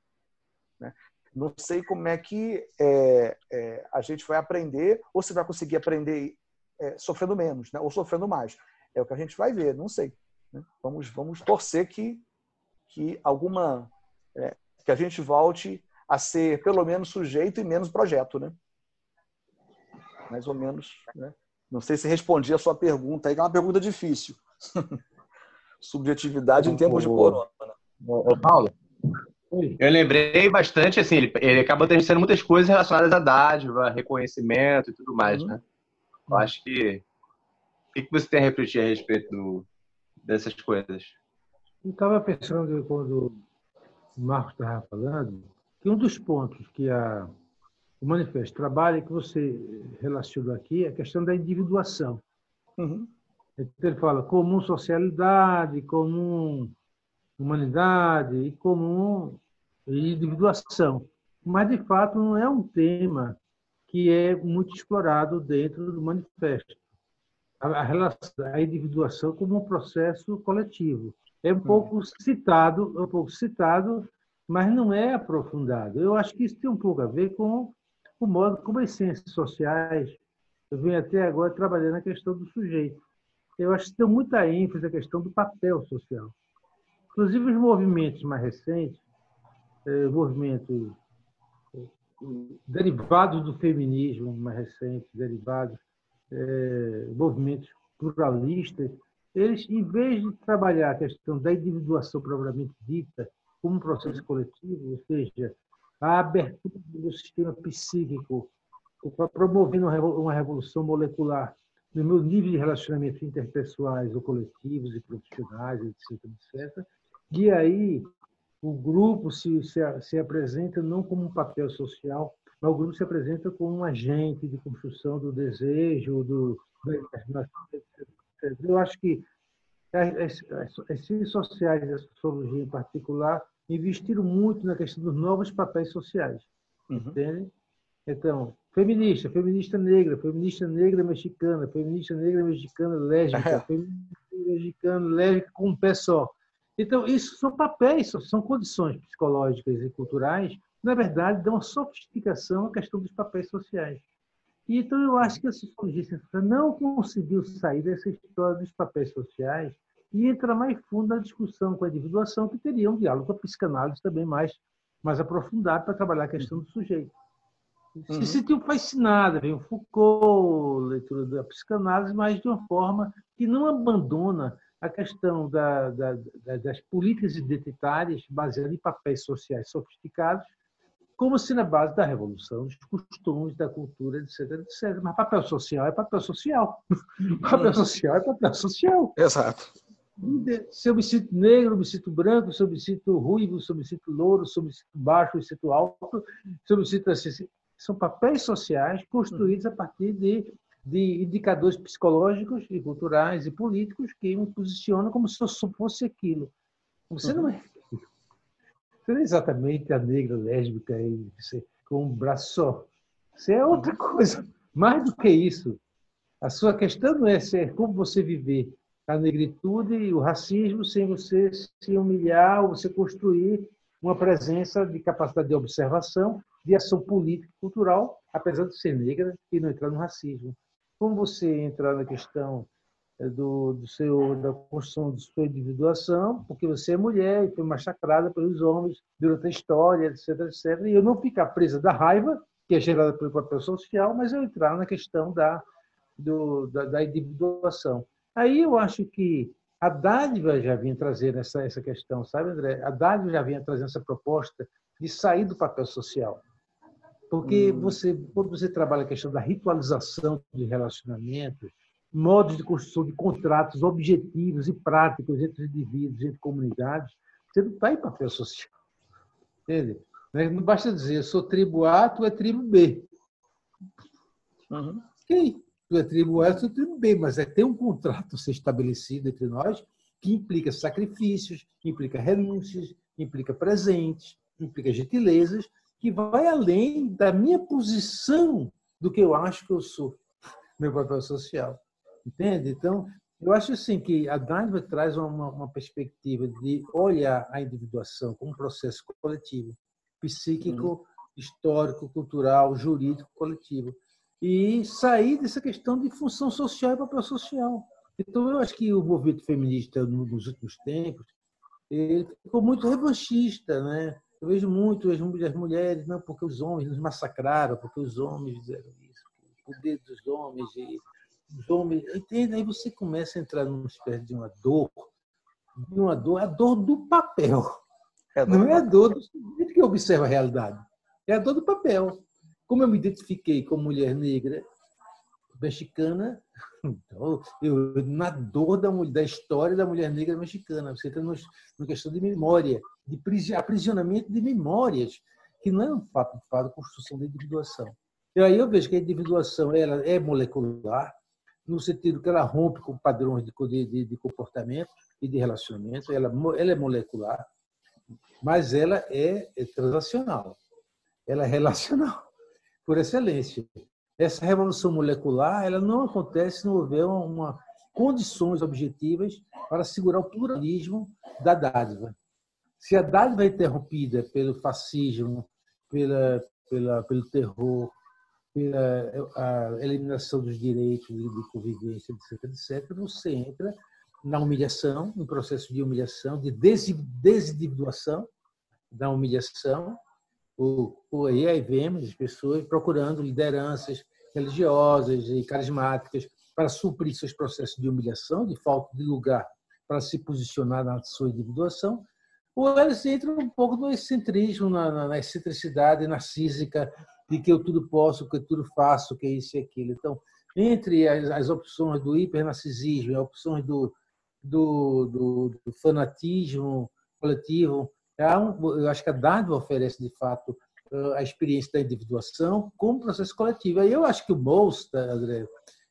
né? Não sei como é que é, é, a gente vai aprender, ou se vai conseguir aprender é, sofrendo menos, né? ou sofrendo mais. É o que a gente vai ver, não sei. Né? Vamos, vamos torcer que, que alguma. É, que a gente volte a ser pelo menos sujeito e menos projeto, né? Mais ou menos. Né? Não sei se respondi a sua pergunta aí, que é uma pergunta difícil. Subjetividade em tempos de corona. Ô, Paulo, eu lembrei bastante, assim, ele, ele acaba tendo muitas coisas relacionadas a dádiva, reconhecimento e tudo mais, uhum. né? Eu acho que. O que você tem a refletir a respeito do, dessas coisas? Eu estava pensando, quando o Marcos estava falando, que um dos pontos que a, o manifesto trabalha, que você relacionou aqui, é a questão da individuação. Uhum. Então, ele fala comum socialidade, comum humanidade e comum e individuação. Mas, de fato, não é um tema que é muito explorado dentro do manifesto. a, relação, a individuação como um processo coletivo. É um pouco citado, é um pouco citado, mas não é aprofundado. Eu acho que isso tem um pouco a ver com o modo como as ciências sociais, eu venho até agora trabalhando na questão do sujeito. Eu acho que tem muita ênfase na questão do papel social. Inclusive os movimentos mais recentes, eh, movimentos eh, derivados do feminismo mais recente, derivados, eh, movimentos pluralistas, eles, em vez de trabalhar a questão da individuação propriamente dita como um processo coletivo, ou seja, a abertura do sistema psíquico, promovendo uma revolução molecular no meu nível de relacionamentos interpessoais ou coletivos e profissionais, etc, etc. E aí o grupo se, se, se apresenta não como um papel social, mas o grupo se apresenta como um agente de construção do desejo, do. Eu acho que as, as, as ciências sociais e a sociologia em particular investiram muito na questão dos novos papéis sociais. Uhum. Entende? Então, feminista, feminista negra, feminista negra mexicana, feminista negra mexicana lésbica, feminista mexicana lésbica com um pé só. Então, isso são papéis, são condições psicológicas e culturais que, na verdade, dão uma sofisticação à questão dos papéis sociais. E, então, eu acho que a sociologia não conseguiu sair dessa história dos papéis sociais e entrar mais fundo na discussão com a individuação, que teria um diálogo com a psicanálise também mais, mais aprofundado para trabalhar a questão do sujeito. Uhum. Se sentiu fascinada, vem o Foucault, leitura da psicanálise, mas de uma forma que não abandona a questão da, da, das políticas identitárias baseadas em papéis sociais sofisticados, como se na base da revolução, dos costumes, da cultura, etc, etc. Mas papel social é papel social. Papel social é papel social. Exato. Se eu me sinto negro, me sinto branco, se eu me sinto ruivo, se eu me sinto louro, se eu me sinto baixo, me sinto alto, se eu me sinto assim. São papéis sociais construídos a partir de, de indicadores psicológicos e culturais e políticos que me posicionam como se eu fosse aquilo. Você não é Você não é exatamente a negra lésbica aí, com um braço só. Você é outra coisa. Mais do que isso. A sua questão não é ser como você viver a negritude e o racismo sem você se humilhar ou você construir uma presença de capacidade de observação, de ação política e cultural, apesar de ser negra e não entrar no racismo. Como você entrar na questão eh, do, do seu, da construção de sua individuação, porque você é mulher e foi massacrada pelos homens durante a história, etc, etc. E eu não ficar presa da raiva, que é gerada pelo papel social, mas eu entrar na questão da, do, da, da individuação. Aí eu acho que a dádiva já vinha trazendo essa, essa questão, sabe, André? A dádiva já vinha trazendo essa proposta de sair do papel social. Porque hum. você, quando você trabalha a questão da ritualização de relacionamentos, modos de construção de contratos objetivos e práticos entre indivíduos, entre comunidades, você não está em papel social. Entende? Não basta dizer, eu sou tribo A, tu é tribo B. Uhum. Ok tu é tribo A, tu é tribo B, mas é ter um contrato ser estabelecido entre nós que implica sacrifícios, que implica renúncias, que implica presentes, que implica gentilezas, que vai além da minha posição do que eu acho que eu sou, meu papel social. Entende? Então, eu acho assim que a dádiva traz uma, uma perspectiva de olhar a individuação como um processo coletivo, psíquico, uhum. histórico, cultural, jurídico, coletivo e sair dessa questão de função social e papel social. Então, eu acho que o movimento feminista nos últimos tempos ele ficou muito revanchista, né? Eu vejo muito as mulheres, não, porque os homens nos massacraram, porque os homens fizeram isso, o poder dos homens e os homens, entende? Aí você começa a entrar numa espécie de uma dor, de uma dor, a dor do papel. É não é a dor do sujeito que observa a realidade, é a dor do papel. Como eu me identifiquei como mulher negra, mexicana, então, na dor da, da história da mulher negra mexicana, você está numa questão de memória, de aprisionamento de memórias, que não é um fato de fato construção da individuação. E aí eu vejo que a individuação ela é molecular, no sentido que ela rompe com padrões de, de, de comportamento e de relacionamento, ela, ela é molecular, mas ela é, é transacional, ela é relacional por excelência. Essa revolução molecular ela não acontece se não houver uma, uma condições objetivas para assegurar o pluralismo da dádiva. Se a dádiva é interrompida pelo fascismo, pela, pela, pelo terror, pela eliminação dos direitos de convivência, etc., etc., você entra na humilhação, no processo de humilhação, de desindividuação da humilhação. O, o, aí, aí vemos as pessoas procurando lideranças religiosas e carismáticas para suprir seus processos de humilhação, de falta de lugar para se posicionar na sua individuação, ou elas entram um pouco no excentrismo, na, na, na excentricidade narcísica de que eu tudo posso, que eu tudo faço, que é isso e aquilo. Então, entre as, as opções do hipernarcisismo e as opções do, do, do, do fanatismo coletivo. Um, eu acho que a dádiva oferece, de fato, a experiência da individuação como processo coletivo. Aí eu acho que o tá, André,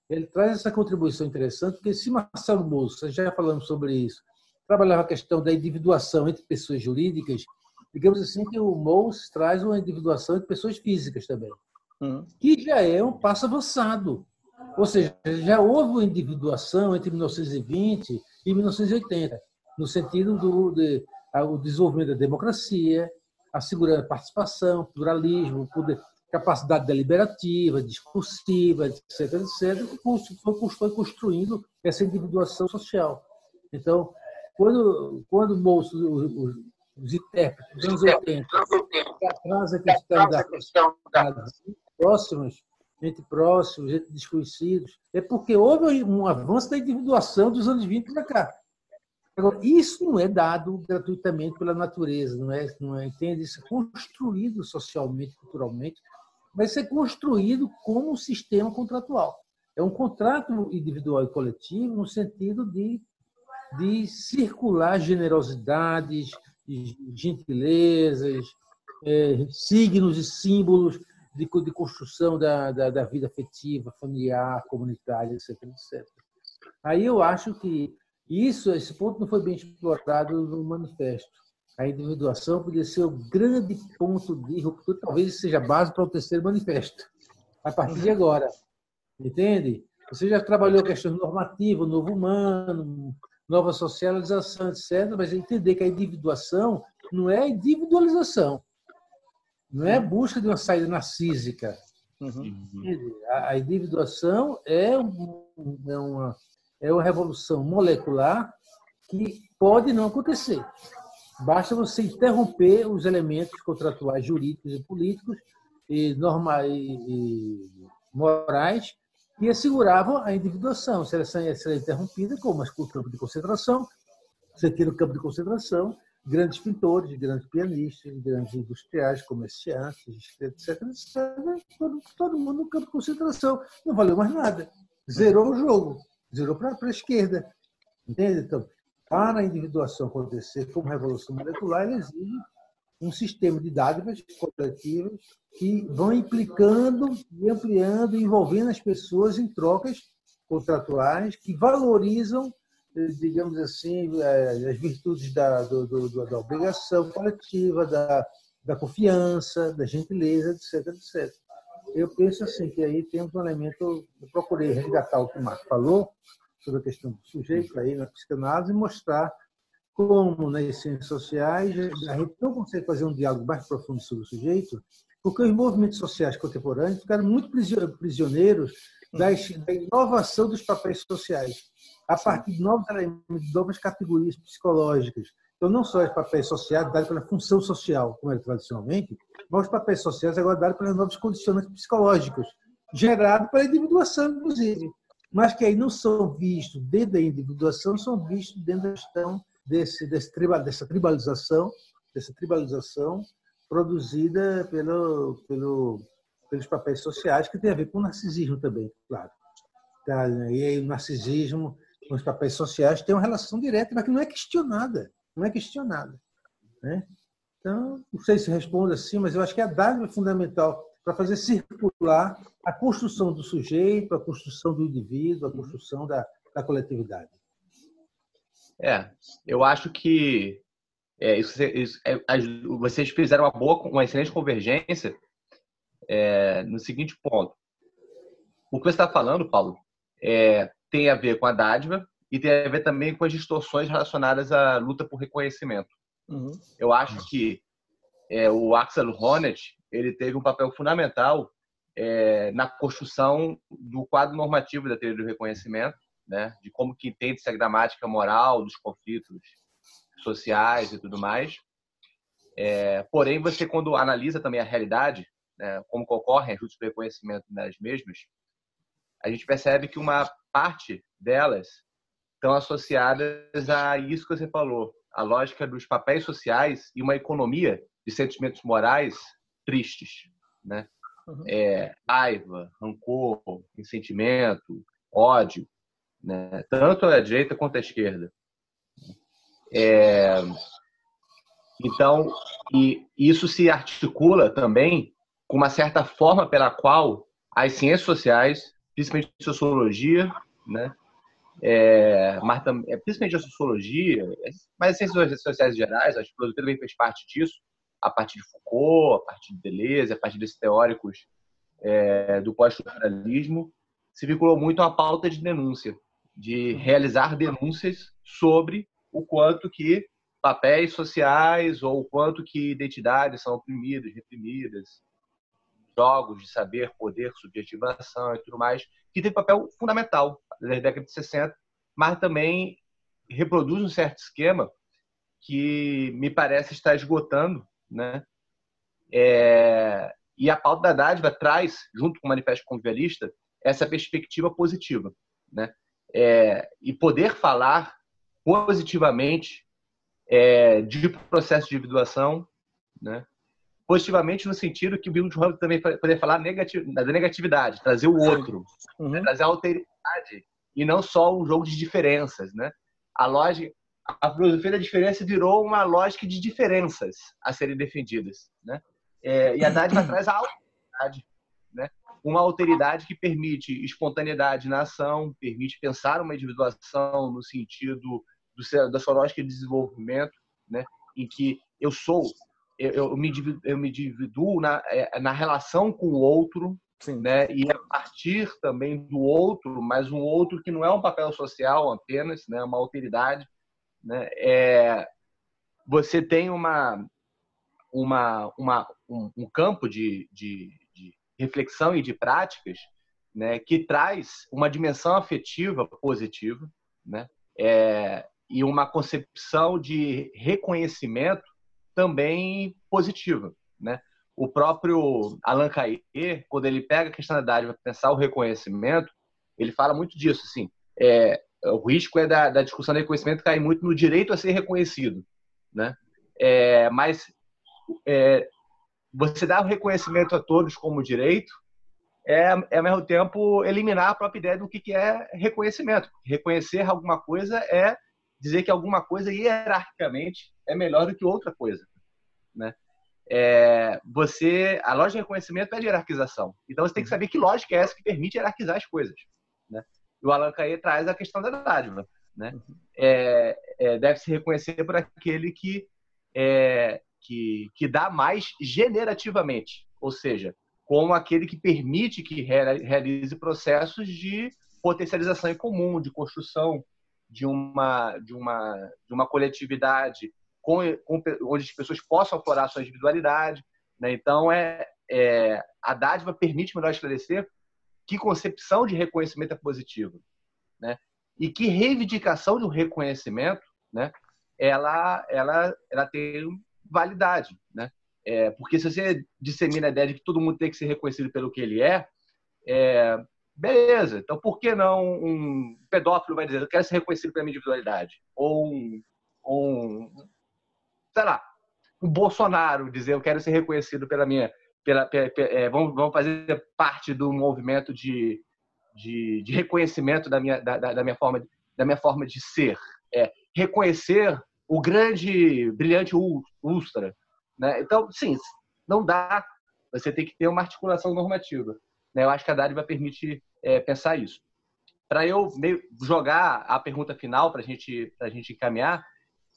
ele traz essa contribuição interessante, porque se Marcelo Bolsa, já falamos sobre isso, trabalhava a questão da individuação entre pessoas jurídicas, digamos assim que o Mous traz uma individuação entre pessoas físicas também, uhum. que já é um passo avançado. Ou seja, já houve uma individuação entre 1920 e 1980, no sentido do de, o desenvolvimento da democracia, assegurando a participação, pluralismo, poder, capacidade deliberativa, discursiva, etc., etc., foi, foi construindo essa individuação social. Então, quando, quando os, os, os intérpretes dos anos 80 traz a questão da questão próximas, entre próximos, entre desconhecidos, é porque houve um avanço da individuação dos anos 20 para cá. Agora, isso não é dado gratuitamente pela natureza, não é, não é, entende? Isso é construído socialmente, culturalmente, mas isso é construído como um sistema contratual. É um contrato individual e coletivo no sentido de, de circular generosidades, gentilezas, é, signos e símbolos de, de construção da, da, da, vida afetiva, familiar, comunitária, etc, etc. Aí eu acho que isso, esse ponto não foi bem explorado no manifesto. A individuação poderia ser o grande ponto de ruptura, talvez seja a base para o terceiro manifesto, a partir de agora. Entende? Você já trabalhou a questão normativa, novo humano, nova socialização, etc., mas entender que a individuação não é individualização. Não é busca de uma saída narcísica. Uhum. A individuação é, é, uma, é uma revolução molecular que pode não acontecer. Basta você interromper os elementos contratuais jurídicos e políticos e, norma, e, morais que asseguravam a individuação. Se ela, se é interrompida, como o campo de concentração, você tira o campo de concentração, grandes pintores, grandes pianistas, grandes industriais, comerciantes, etc. etc todo, todo mundo no campo de concentração. Não valeu mais nada. Zerou o jogo. Zerou para a esquerda. Entende? Então, para a individuação acontecer como revolução molecular, ele exige um sistema de dádivas coletivas que vão implicando e ampliando, envolvendo as pessoas em trocas contratuais que valorizam digamos assim, é, as virtudes da, do, do, da obrigação coletiva, da, da confiança, da gentileza, etc, etc. Eu penso assim que aí temos um elemento, eu procurei resgatar o que o Marco falou sobre a questão do sujeito aí na psicanálise e mostrar como nas ciências sociais a gente não consegue fazer um diálogo mais profundo sobre o sujeito, porque os movimentos sociais contemporâneos ficaram muito prisioneiros da inovação dos papéis sociais a partir de novos elementos, de novas categorias psicológicas. Então, não só os papéis sociais dados pela função social, como era tradicionalmente, mas os papéis sociais agora dados pelos novos condicionantes psicológicos, gerados pela individuação, inclusive, mas que aí não são vistos dentro da individuação, são vistos dentro da questão desse, desse, dessa tribalização, dessa tribalização produzida pelo, pelo, pelos papéis sociais, que tem a ver com o narcisismo também, claro. Tá, e aí o narcisismo com os papéis sociais tem uma relação direta, mas que não é questionada. Não é questionada. Né? Então, não sei se responde assim, mas eu acho que a dádiva é fundamental para fazer circular a construção do sujeito, a construção do indivíduo, a construção da, da coletividade. É, eu acho que é, isso, isso, é, vocês fizeram uma boa, uma excelente convergência é, no seguinte ponto. o que você está falando, Paulo, é, tem a ver com a dádiva e tem a ver também com as distorções relacionadas à luta por reconhecimento. Uhum. Eu acho que é, o Axel Honneth ele teve um papel fundamental é, na construção do quadro normativo da teoria do reconhecimento, né, de como que entende-se a gramática moral dos conflitos sociais e tudo mais. É, porém, você quando analisa também a realidade, né, como ocorrem ajustes de reconhecimento das mesmas, a gente percebe que uma parte delas estão associadas a isso que você falou, a lógica dos papéis sociais e uma economia de sentimentos morais tristes, né? Uhum. É, raiva, rancor, ressentimento, ódio, né? tanto a direita quanto a esquerda. É, então, e isso se articula também com uma certa forma pela qual as ciências sociais, principalmente sociologia, né, é, é, principalmente a sociologia, mas as ciências sociais gerais, a filosofia também fez parte disso, a partir de Foucault, a partir de Deleuze, a partir desses teóricos é, do pós-estruturalismo, se vinculou muito à pauta de denúncia, de realizar denúncias sobre o quanto que papéis sociais ou o quanto que identidades são oprimidas, reprimidas, jogos de saber, poder, subjetivação e tudo mais, que tem papel fundamental desde a década de 60, mas também reproduz um certo esquema que me parece estar esgotando né? É, e a pauta da dádiva traz, junto com o Manifesto Convivialista, essa perspectiva positiva, né? É, e poder falar positivamente é, de processo de individuação, né? Positivamente no sentido que o Bill Johann também poder falar negativ da negatividade, trazer o outro, uhum. né? trazer a alteridade e não só um jogo de diferenças, né? A lógica, a filosofia da diferença virou uma lógica de diferenças a serem defendidas, né? É, e a dádiva traz a alteridade, né? Uma alteridade que permite espontaneidade na ação, permite pensar uma individuação no sentido do, da sua lógica de desenvolvimento, né? Em que eu sou, eu, eu me eu me dividuo na, é, na relação com o outro, Sim. né? E a partir também do outro, mas um outro que não é um papel social apenas, né? Uma alteridade né? É, você tem uma, uma, uma, um, um campo de, de, de, reflexão e de práticas né, que traz uma dimensão afetiva positiva né, é, e uma concepção de reconhecimento também positiva. Né? O próprio Allan Kardec, quando ele pega a questão da dádiva para pensar o reconhecimento, ele fala muito disso. Assim, é, o risco é da, da discussão do reconhecimento cair muito no direito a ser reconhecido, né? É, mas é, você dar o reconhecimento a todos como direito é, é, ao mesmo tempo, eliminar a própria ideia do que, que é reconhecimento. Reconhecer alguma coisa é dizer que alguma coisa hierarquicamente é melhor do que outra coisa, né? É, você, a lógica de reconhecimento é de hierarquização. Então você tem que saber que lógica é essa que permite hierarquizar as coisas, né? E o Allan Kardec traz a questão da dádiva. Né? Uhum. É, é, deve se reconhecer por aquele que, é, que, que dá mais generativamente, ou seja, como aquele que permite que realize processos de potencialização em comum, de construção de uma, de uma, de uma coletividade com, com, onde as pessoas possam aflorar sua individualidade. Né? Então, é, é, a dádiva permite melhor esclarecer que concepção de reconhecimento é positiva, né? E que reivindicação do reconhecimento, né? Ela, ela, ela tem validade, né? É, porque se você dissemina a ideia de que todo mundo tem que ser reconhecido pelo que ele é, é beleza. Então, por que não um pedófilo vai dizer eu quero ser reconhecido pela minha individualidade? Ou um, um sei lá, um Bolsonaro dizer eu quero ser reconhecido pela minha pela, pela é, vão, vão fazer parte do movimento de, de, de reconhecimento da minha, da, da, minha forma, da minha forma de ser. É, reconhecer o grande, brilhante ultra. Né? Então, sim, não dá. Você tem que ter uma articulação normativa. Né? Eu acho que a dádiva permite é, pensar isso. Para eu meio, jogar a pergunta final para gente, a gente encaminhar,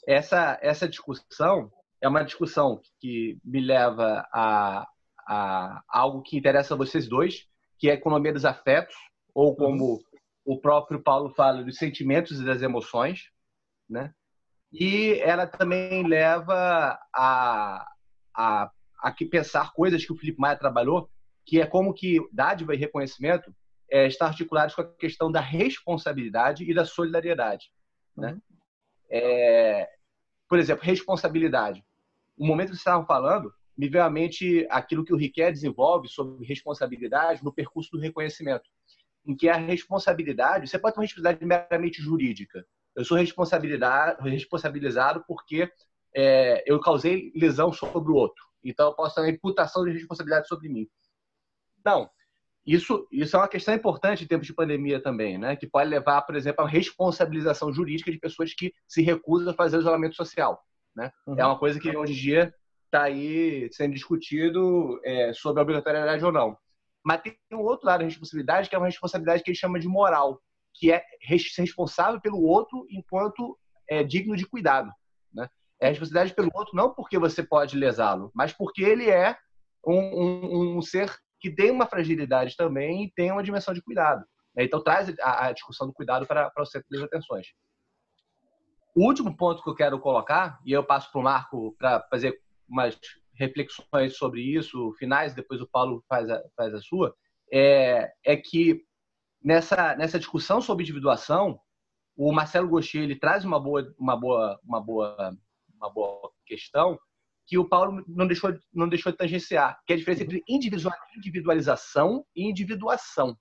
essa, essa discussão é uma discussão que me leva a, a algo que interessa a vocês dois, que é a economia dos afetos, ou como uhum. o próprio Paulo fala, dos sentimentos e das emoções, né? E ela também leva a, a, a pensar coisas que o Felipe Maia trabalhou, que é como que dádiva e reconhecimento é, está articulados com a questão da responsabilidade e da solidariedade. Né? Uhum. É, por exemplo, responsabilidade. O momento que vocês estavam falando, me veio à mente aquilo que o Riquet desenvolve sobre responsabilidade no percurso do reconhecimento, em que a responsabilidade, você pode ter uma responsabilidade meramente jurídica. Eu sou responsabilizado porque é, eu causei lesão sobre o outro. Então, eu posso ter uma imputação de responsabilidade sobre mim. Não, isso, isso é uma questão importante em tempos de pandemia também, né? que pode levar, por exemplo, a responsabilização jurídica de pessoas que se recusam a fazer o isolamento social. Né? Uhum. É uma coisa que hoje em dia está aí sendo discutido é, sobre a obrigatoriedade ou não. Mas tem um outro lado da responsabilidade, que é uma responsabilidade que ele chama de moral, que é ser responsável pelo outro enquanto é digno de cuidado. Né? É a responsabilidade pelo outro não porque você pode lesá-lo, mas porque ele é um, um, um ser que tem uma fragilidade também e tem uma dimensão de cuidado. Né? Então, traz a, discussão do cuidado para, para o centro das atenções. O último ponto que eu quero colocar, e eu passo para o Marco para fazer umas reflexões sobre isso, finais, depois o Paulo faz a, faz a sua, é, é que nessa, nessa discussão sobre individuação, o Marcelo Gaucher ele traz uma boa, uma boa, uma boa, uma boa questão, que o Paulo não deixou, não deixou de tangenciar, que é a diferença entre individualização e individuação.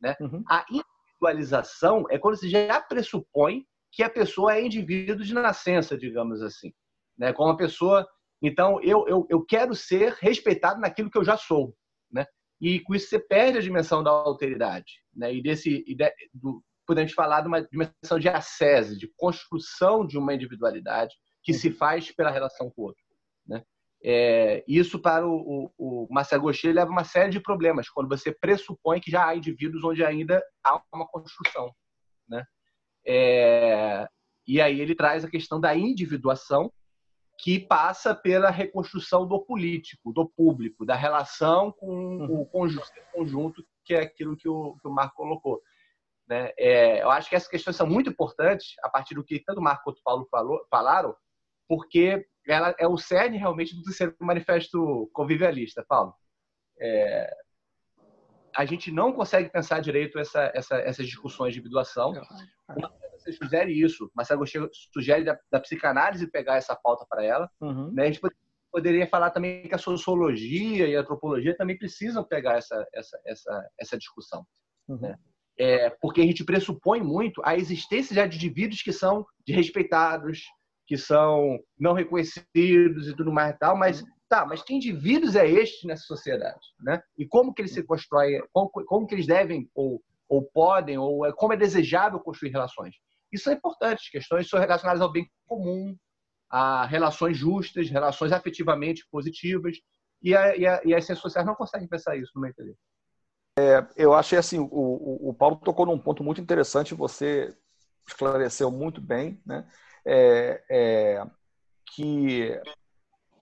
Né? Uhum. A individualização é quando você já pressupõe que a pessoa é indivíduo de nascença, digamos assim. Né? Como a pessoa. Então, eu, eu, eu quero ser respeitado naquilo que eu já sou. Né? E com isso você perde a dimensão da alteridade. Né? E desse. E de, do, podemos falar de uma dimensão de acese, de construção de uma individualidade que se faz pela relação com o outro. É, isso para o, o, o Marcelo Gaucher leva uma série de problemas quando você pressupõe que já há indivíduos onde ainda há uma construção, né? É, e aí ele traz a questão da individuação que passa pela reconstrução do político, do público, da relação com o uhum. conjunto, conjunto que é aquilo que o, que o Marco colocou. Né? É, eu acho que essas questões são muito importantes a partir do que tanto o Marco quanto o Paulo falou, falaram, porque ela é o cerne realmente do terceiro manifesto convivialista, Paulo. É, a gente não consegue pensar direito essa, essa, essas discussões de individuação. Você sugere isso, mas Agostinho sugere da, da, psicanálise pegar essa pauta para ela. Uhum. Né? A gente poderia falar também que a sociologia e a antropologia também precisam pegar essa, essa, essa, essa discussão. Uhum. Né? É, porque a gente pressupõe muito a existência de indivíduos que são desrespeitados, que são não reconhecidos e tudo mais e tal, mas tá, mas que indivíduos é este nessa sociedade, né? E como que eles se constroem, como, como que eles devem ou, ou podem ou é, como é desejável construir relações? Isso é importante, questões são relacionadas ao bem comum, a relações justas, relações afetivamente positivas, e, a, e, a, e as ciências sociais não conseguem pensar isso no meu entender. É, eu achei assim, o, o, o Paulo tocou num ponto muito interessante, você esclareceu muito bem, né? É, é, que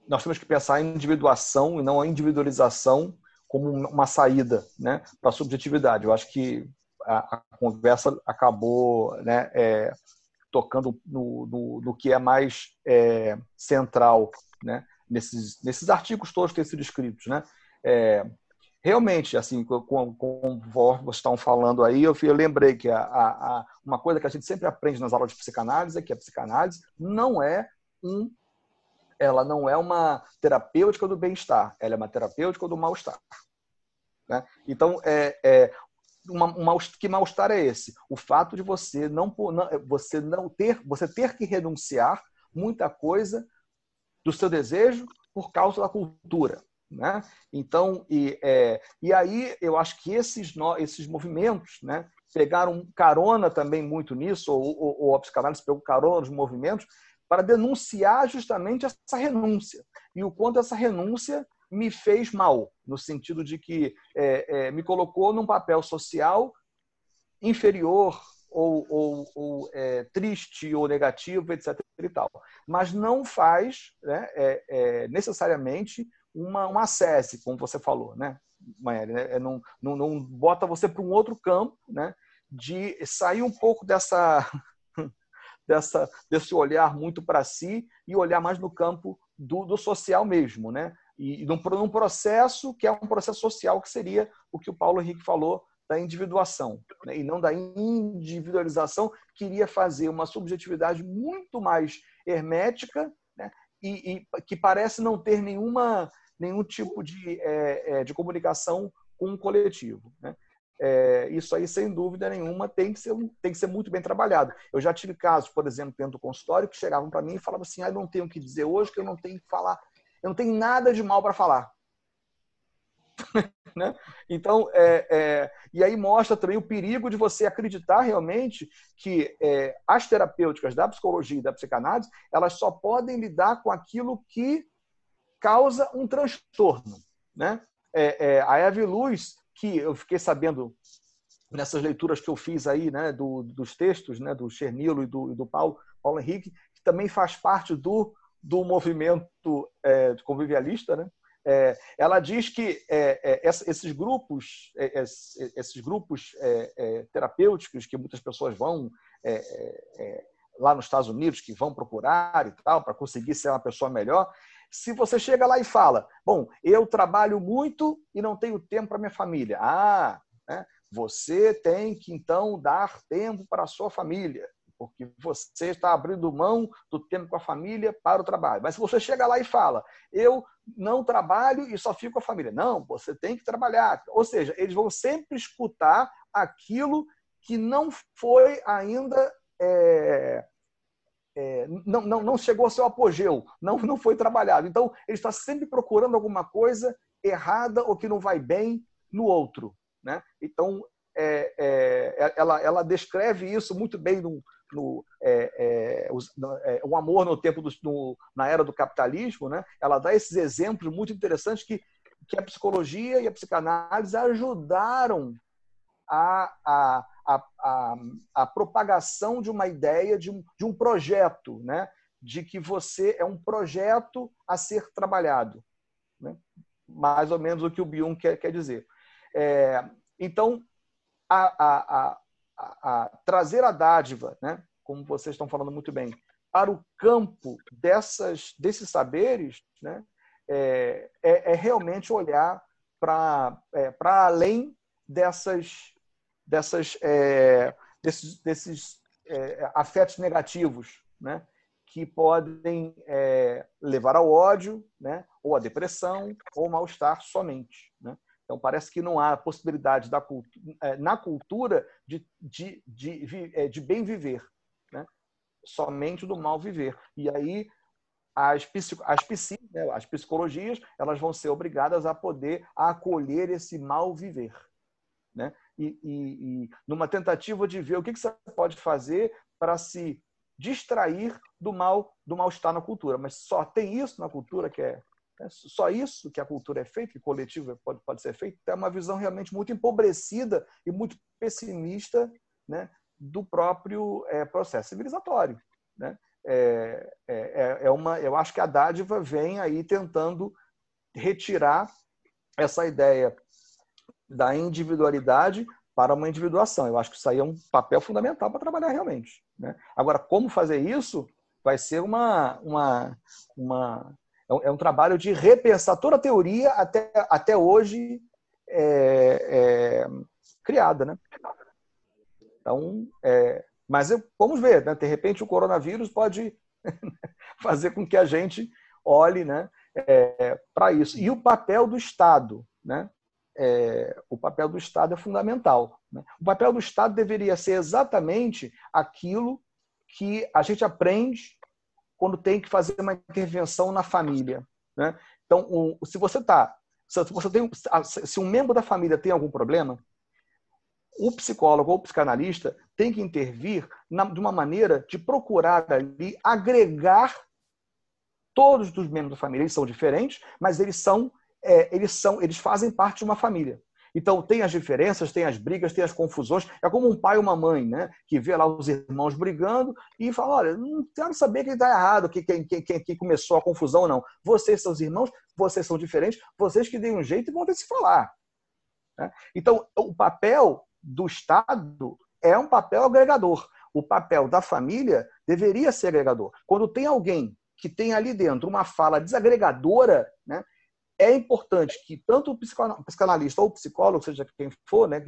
nós temos que pensar em individuação e não a individualização como uma saída né, para a subjetividade. Eu acho que a, a conversa acabou né, é, tocando no, no, no, que é mais é, central né, nesses, nesses artigos todos que têm sido escritos. Né? É, realmente, assim, conforme vocês estão falando aí, eu, eu lembrei que a, a, a, uma coisa que a gente sempre aprende nas aulas de psicanálise é que a psicanálise não é um ela não é uma terapêutica do bem-estar, ela é uma terapêutica do mal-estar. Né? Então, é, é uma, uma, que mal-estar é esse? O fato de você não, não, você não ter, você ter que renunciar muita coisa do seu desejo por causa da cultura. Né? Então, e, é, e aí eu acho que esses, esses movimentos né, pegaram carona também muito nisso, ou, ou, ou a psicanálise pegou carona nos movimentos, para denunciar justamente essa renúncia. E o quanto essa renúncia me fez mal, no sentido de que é, é, me colocou num papel social inferior ou, ou, ou é, triste ou negativo, etc. E tal. Mas não faz né, é, é, necessariamente uma, uma acesse, como você falou, né? Maia, né? É, não, não, não bota você para um outro campo, né? De sair um pouco dessa, dessa desse olhar muito para si e olhar mais no campo do, do social mesmo, né? E, e num, num processo que é um processo social que seria o que o Paulo Henrique falou da individuação né? e não da individualização, queria fazer uma subjetividade muito mais hermética né? e, e, que parece não ter nenhuma, nenhum tipo de, é, é, de comunicação com o coletivo. Né? É, isso aí, sem dúvida nenhuma, tem que, ser, tem que ser muito bem trabalhado. Eu já tive casos, por exemplo, dentro do consultório, que chegavam para mim e falavam assim: ah, eu não tenho o que dizer hoje, que eu não tenho que falar, eu não tenho nada de mal para falar. né? Então, é, é, e aí mostra também o perigo de você acreditar realmente que é, as terapêuticas da psicologia e da psicanálise elas só podem lidar com aquilo que causa um transtorno, né? É, é, a que eu fiquei sabendo nessas leituras que eu fiz aí, né, do, dos textos, né, do Chernilo e do, do Paulo, Paulo Henrique, que também faz parte do, do movimento é, convivialista, né? É, ela diz que é, é, esses grupos, é, esses grupos é, terapêuticos que muitas pessoas vão lá nos Estados Unidos, que vão procurar e tal, para conseguir ser uma pessoa melhor, se você chega lá e fala, bom, eu trabalho muito e não tenho tempo para minha família. Ah, né? você tem que então dar tempo para a sua família porque você está abrindo mão do tempo com a família para o trabalho. Mas se você chega lá e fala, eu não trabalho e só fico com a família. Não, você tem que trabalhar. Ou seja, eles vão sempre escutar aquilo que não foi ainda. É, é, não, não, não chegou ao seu apogeu, não, não foi trabalhado. Então, ele está sempre procurando alguma coisa errada ou que não vai bem no outro. Né? Então, é, é, ela, ela descreve isso muito bem no, no, é, é, é, o amor no tempo do, no, na era do capitalismo, né? Ela dá esses exemplos muito interessantes que, que a psicologia e a psicanálise ajudaram a, a, a, a, a propagação de uma ideia, de um, de um projeto, né? de que você é um projeto a ser trabalhado. Né? Mais ou menos o que o Byung quer, quer dizer. É, então, a, a, a, a, a trazer a dádiva, né? como vocês estão falando muito bem, para o campo dessas, desses saberes, né? é, é, é realmente olhar para é, além dessas, dessas, é, desses, desses é, afetos negativos, né? que podem é, levar ao ódio, né? ou à depressão, ou mal-estar somente. Né? Então, parece que não há possibilidade da cultura, é, na cultura de, de, de, é, de bem viver, né? somente do mal viver. E aí, as, as, né, as psicologias elas vão ser obrigadas a poder acolher esse mal viver. Né? E, e, e numa tentativa de ver o que, que você pode fazer para se distrair do mal do mal-estar na cultura. Mas só tem isso na cultura que é é só isso que a cultura é feita, que coletiva pode, pode ser feita, é uma visão realmente muito empobrecida e muito pessimista né, do próprio é, processo civilizatório. Né? É, é, é, é uma, eu acho que a dádiva vem aí tentando retirar essa ideia da individualidade para uma individuação. Eu acho que isso aí é um papel fundamental para trabalhar realmente. Né? Agora, como fazer isso vai ser uma, uma, uma é, é um, trabalho de repensar toda a teoria até, até hoje é, é, criada, né? Então, é, mas eu, vamos ver, né? De repente o coronavírus pode fazer com que a gente olhe, né? É, para isso e o papel do Estado, né? É, o papel do Estado é fundamental. Né? O papel do Estado deveria ser exatamente aquilo que a gente aprende quando tem que fazer uma intervenção na família. Né? Então, um, se você está, se você tem, se um membro da família tem algum problema, o psicólogo ou o psicanalista tem que intervir na, de uma maneira de procurar ali agregar todos os membros da família. Eles são diferentes, mas eles são, é, eles são, eles fazem parte de uma família. Então, tem as diferenças, tem as brigas, tem as confusões. É como um pai ou uma mãe, né? Que vê lá os irmãos brigando e fala: olha, não quero saber quem está errado, quem, quem, quem, quem começou a confusão ou não. Vocês são os irmãos, vocês são diferentes, vocês que deem um jeito e vão ter que se falar. Né? Então, o papel do Estado é um papel agregador. O papel da família deveria ser agregador. Quando tem alguém que tem ali dentro uma fala desagregadora, né, é importante que tanto o psicanalista ou o psicólogo, seja quem for, né,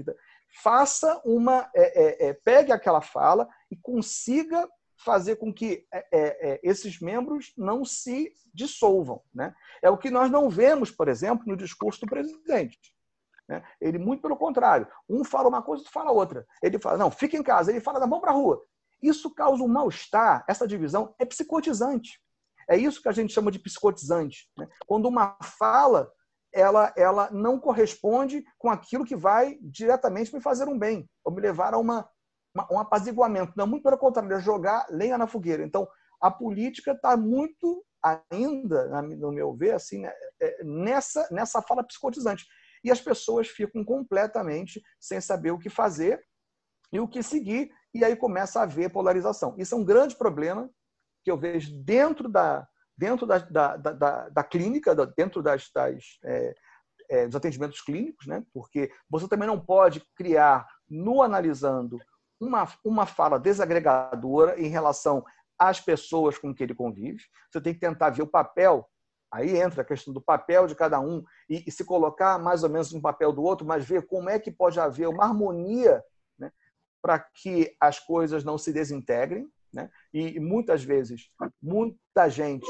faça uma, é, é, é, pegue aquela fala e consiga fazer com que é, é, é, esses membros não se dissolvam. Né? É o que nós não vemos, por exemplo, no discurso do presidente. Né? Ele, muito pelo contrário, um fala uma coisa, outro fala outra. Ele fala, não, fica em casa. Ele fala, não, vamos para a rua. Isso causa um mal-estar, essa divisão é psicotizante. É isso que a gente chama de psicotizante. Né? Quando uma fala ela, ela não corresponde com aquilo que vai diretamente me fazer um bem, ou me levar a uma, uma um apaziguamento. Não, muito pelo contrário, é jogar lenha na fogueira. Então, a política está muito ainda, no meu ver, assim, né, é, nessa, nessa fala psicotizante. E as pessoas ficam completamente sem saber o que fazer e o que seguir, e aí começa a haver polarização. Isso é um grande problema que eu vejo dentro da, dentro da, da, da, da clínica, dentro das, das é, é, dos atendimentos clínicos, né? porque você também não pode criar, no analisando, uma, uma fala desagregadora em relação às pessoas com que ele convive. Você tem que tentar ver o papel, aí entra a questão do papel de cada um e, e se colocar mais ou menos no papel do outro, mas ver como é que pode haver uma harmonia né? para que as coisas não se desintegrem. Né? E muitas vezes, muita gente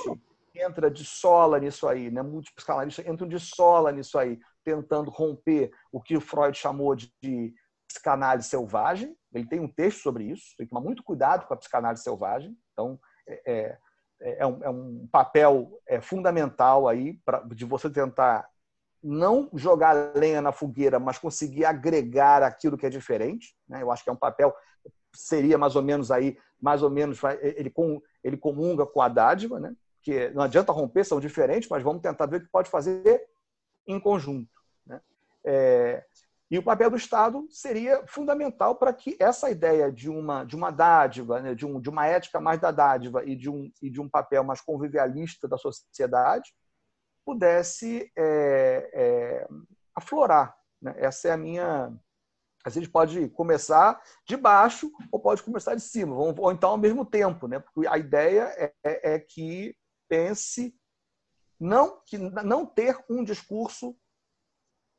entra de sola nisso aí, né? muitos psicanalistas entram de sola nisso aí, tentando romper o que o Freud chamou de, de psicanálise selvagem. Ele tem um texto sobre isso, tem que tomar muito cuidado com a psicanálise selvagem. Então, é, é, é, um, é um, papel é, fundamental aí pra, de você tentar não jogar lenha na fogueira, mas conseguir agregar aquilo que é diferente. Né? Eu acho que é um papel seria mais ou menos aí mais ou menos, ele, com, ele comunga com a dádiva, né? que não adianta romper, são diferentes, mas vamos tentar ver o que pode fazer em conjunto. Né? É, e o papel do Estado seria fundamental para que essa ideia de uma, de uma dádiva, né? de, um, de uma ética mais da dádiva e de um, e de um papel mais convivialista da sociedade pudesse é, é, aflorar. Né? Essa é a minha, a gente pode começar de baixo ou pode começar de cima, ou então ao mesmo tempo, né? Porque a ideia é, é, é que pense não que não ter um discurso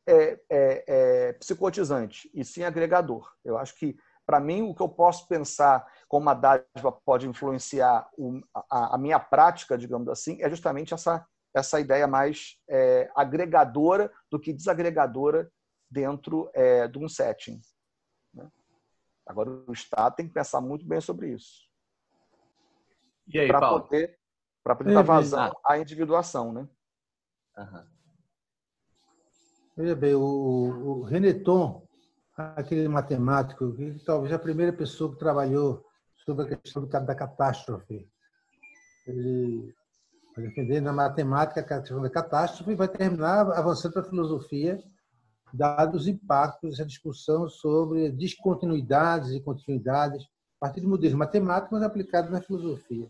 é, é, é, psicotizante e sim agregador. Eu acho que para mim o que eu posso pensar como a dádiva pode influenciar o, a, a, minha prática, digamos assim, é justamente essa essa ideia mais é, agregadora do que desagregadora dentro é, de um setting. Né? Agora, o Estado tem que pensar muito bem sobre isso. E aí, Para poder, pra poder dar vazão à individuação, né? Uhum. Veja bem, o, o Reneton, aquele matemático, que talvez a primeira pessoa que trabalhou sobre a questão da catástrofe. Ele vai defender na matemática a questão da catástrofe e vai terminar avançando para a filosofia dados os impactos dessa discussão sobre descontinuidades e continuidades, a partir de modelos matemáticos aplicados na filosofia.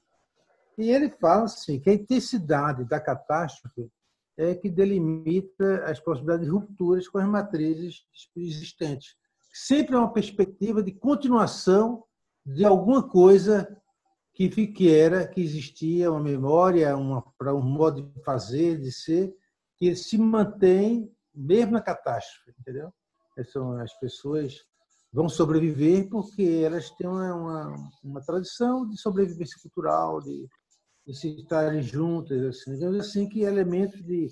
E ele fala assim, que a intensidade da catástrofe é que delimita as possibilidades de rupturas com as matrizes existentes. Sempre é uma perspectiva de continuação de alguma coisa que, que era, que existia, uma memória, uma, um modo de fazer, de ser, que se mantém mesmo na catástrofe, entendeu? As pessoas vão sobreviver porque elas têm uma, uma, uma tradição de sobrevivência cultural, de, de se estarem juntas, assim, digamos assim, que elementos de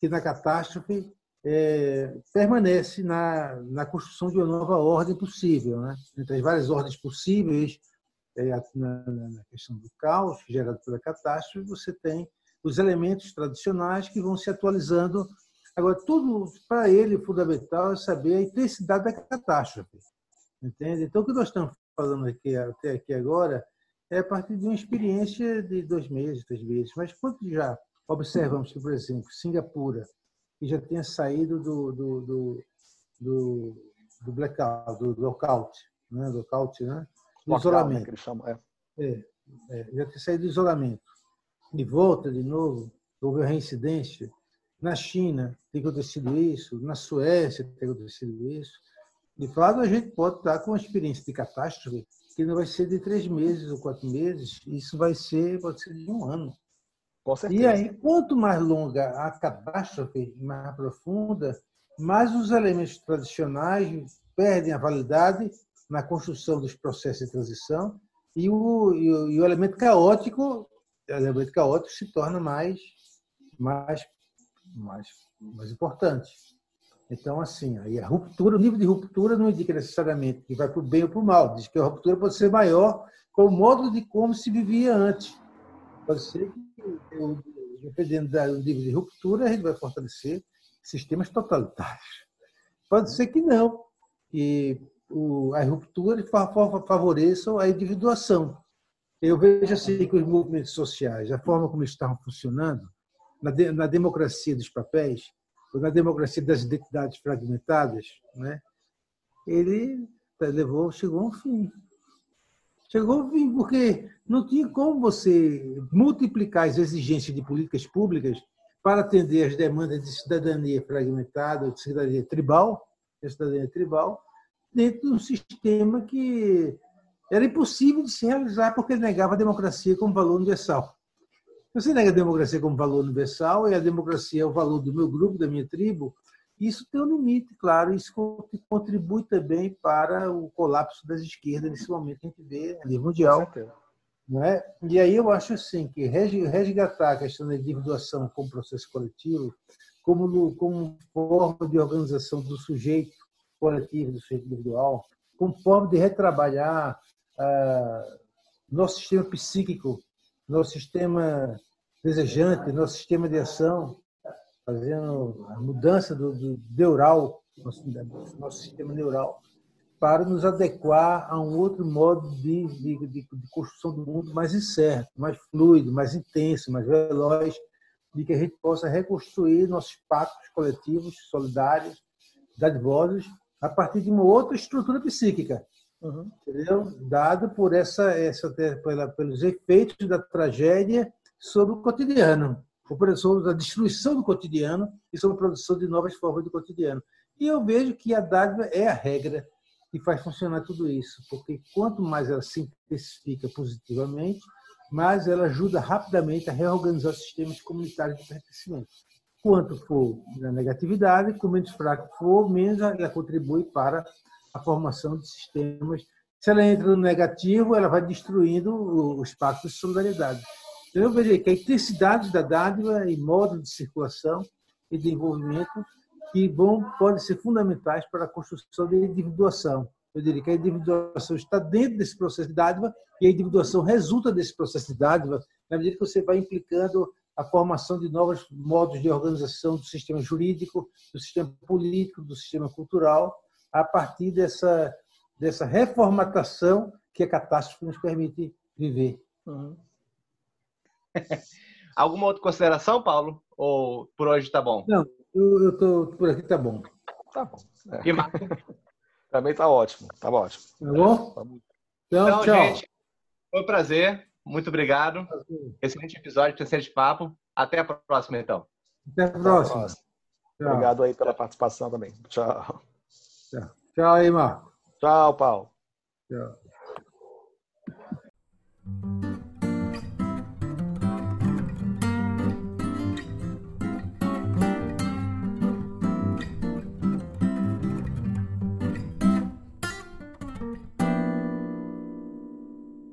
que na catástrofe é, permanece na, na construção de uma nova ordem possível, né? Entre as várias ordens possíveis, é, na, na questão do caos gerado pela catástrofe, você tem os elementos tradicionais que vão se atualizando Agora, tudo para ele fundamental é saber a intensidade da catástrofe. Entende? Então, o que nós estamos falando aqui até aqui agora é a partir de uma experiência de dois meses, três meses. Mas quando já observamos que, por exemplo, Singapura, que já tinha saído do, do, do, do, do blackout, do lockout, né? lockout, né? do Local, isolamento. Né, que eles chamam, é. É, é, já tinha saído do isolamento. E volta de novo, houve a reincidência na China tem acontecido isso, na Suécia tem acontecido isso. De fato, a gente pode estar com uma experiência de catástrofe que não vai ser de três meses ou quatro meses, isso vai ser, pode ser de um ano. E aí, quanto mais longa a catástrofe, mais profunda, mais os elementos tradicionais perdem a validade na construção dos processos de transição e o, e o, e o elemento caótico, o elemento caótico se torna mais, mais, mais, mais importante. Então, assim, aí a ruptura, o nível de ruptura não indica necessariamente que vai para o bem ou para o mal. Diz que a ruptura pode ser maior com o modo de como se vivia antes. Pode ser que, dependendo do nível de ruptura, a gente vai fortalecer sistemas totalitários. Pode ser que não, que a ruptura favoreçam a individuação. Eu vejo assim que os movimentos sociais, a forma como eles estavam funcionando, na, de, na democracia dos papéis, ou na democracia das identidades fragmentadas, né, ele levou, chegou ao fim. Chegou ao fim, porque não tinha como você multiplicar as exigências de políticas públicas para atender as demandas de cidadania fragmentada, de cidadania tribal, de cidadania tribal, dentro de um sistema que era impossível de se realizar porque negava a democracia como valor universal. Você nega a democracia como valor universal e a democracia é o valor do meu grupo, da minha tribo, isso tem um limite, claro, isso contribui também para o colapso das esquerdas nesse momento que a gente vê a nível mundial. Não é? E aí eu acho assim que resgatar a questão da individuação como processo coletivo, como, como forma de organização do sujeito coletivo, do sujeito individual, como forma de retrabalhar ah, nosso sistema psíquico, nosso sistema desejante, nosso sistema de ação, fazendo a mudança do, do neural, nosso, nosso sistema neural, para nos adequar a um outro modo de, de, de, de, construção do mundo mais incerto, mais fluido, mais intenso, mais veloz, de que a gente possa reconstruir nossos pactos coletivos, solidários, dadivosos, a partir de uma outra estrutura psíquica, uhum. entendeu? Dado por essa, essa pela, pelos efeitos da tragédia sobre o cotidiano, sobre a destruição do cotidiano e sobre a produção de novas formas do cotidiano. E eu vejo que a dádiva é a regra que faz funcionar tudo isso, porque quanto mais ela se intensifica positivamente, mais ela ajuda rapidamente a reorganizar sistemas comunitários de pertencimento. Quanto for na negatividade, quanto menos fraco for, menos ela contribui para a formação de sistemas. Se ela entra no negativo, ela vai destruindo os pactos de solidariedade. Então, eu vejo que a intensidade da dádiva e modo de circulação e de envolvimento que vão, podem ser fundamentais para a construção da individuação. Eu diria que a individuação está dentro desse processo de dádiva e a individuação resulta desse processo de dádiva na medida que você vai implicando a formação de novos modos de organização do sistema jurídico, do sistema político, do sistema cultural, a partir dessa, dessa reformatação que a catástrofe nos permite viver. Uhum. Alguma outra consideração, Paulo? Ou por hoje está bom? Não, eu estou por aqui, tá bom. Tá bom. É. E Também tá ótimo. Tá ótimo. Tá bom? Tá então, então, tchau. gente, foi um prazer. Muito obrigado. Prazer. Excelente episódio, excelente papo. Até a próxima, então. Até a próxima. Até a Obrigado aí pela participação também. Tchau. Tchau, tchau aí, Marco. Tchau, Paulo. Tchau.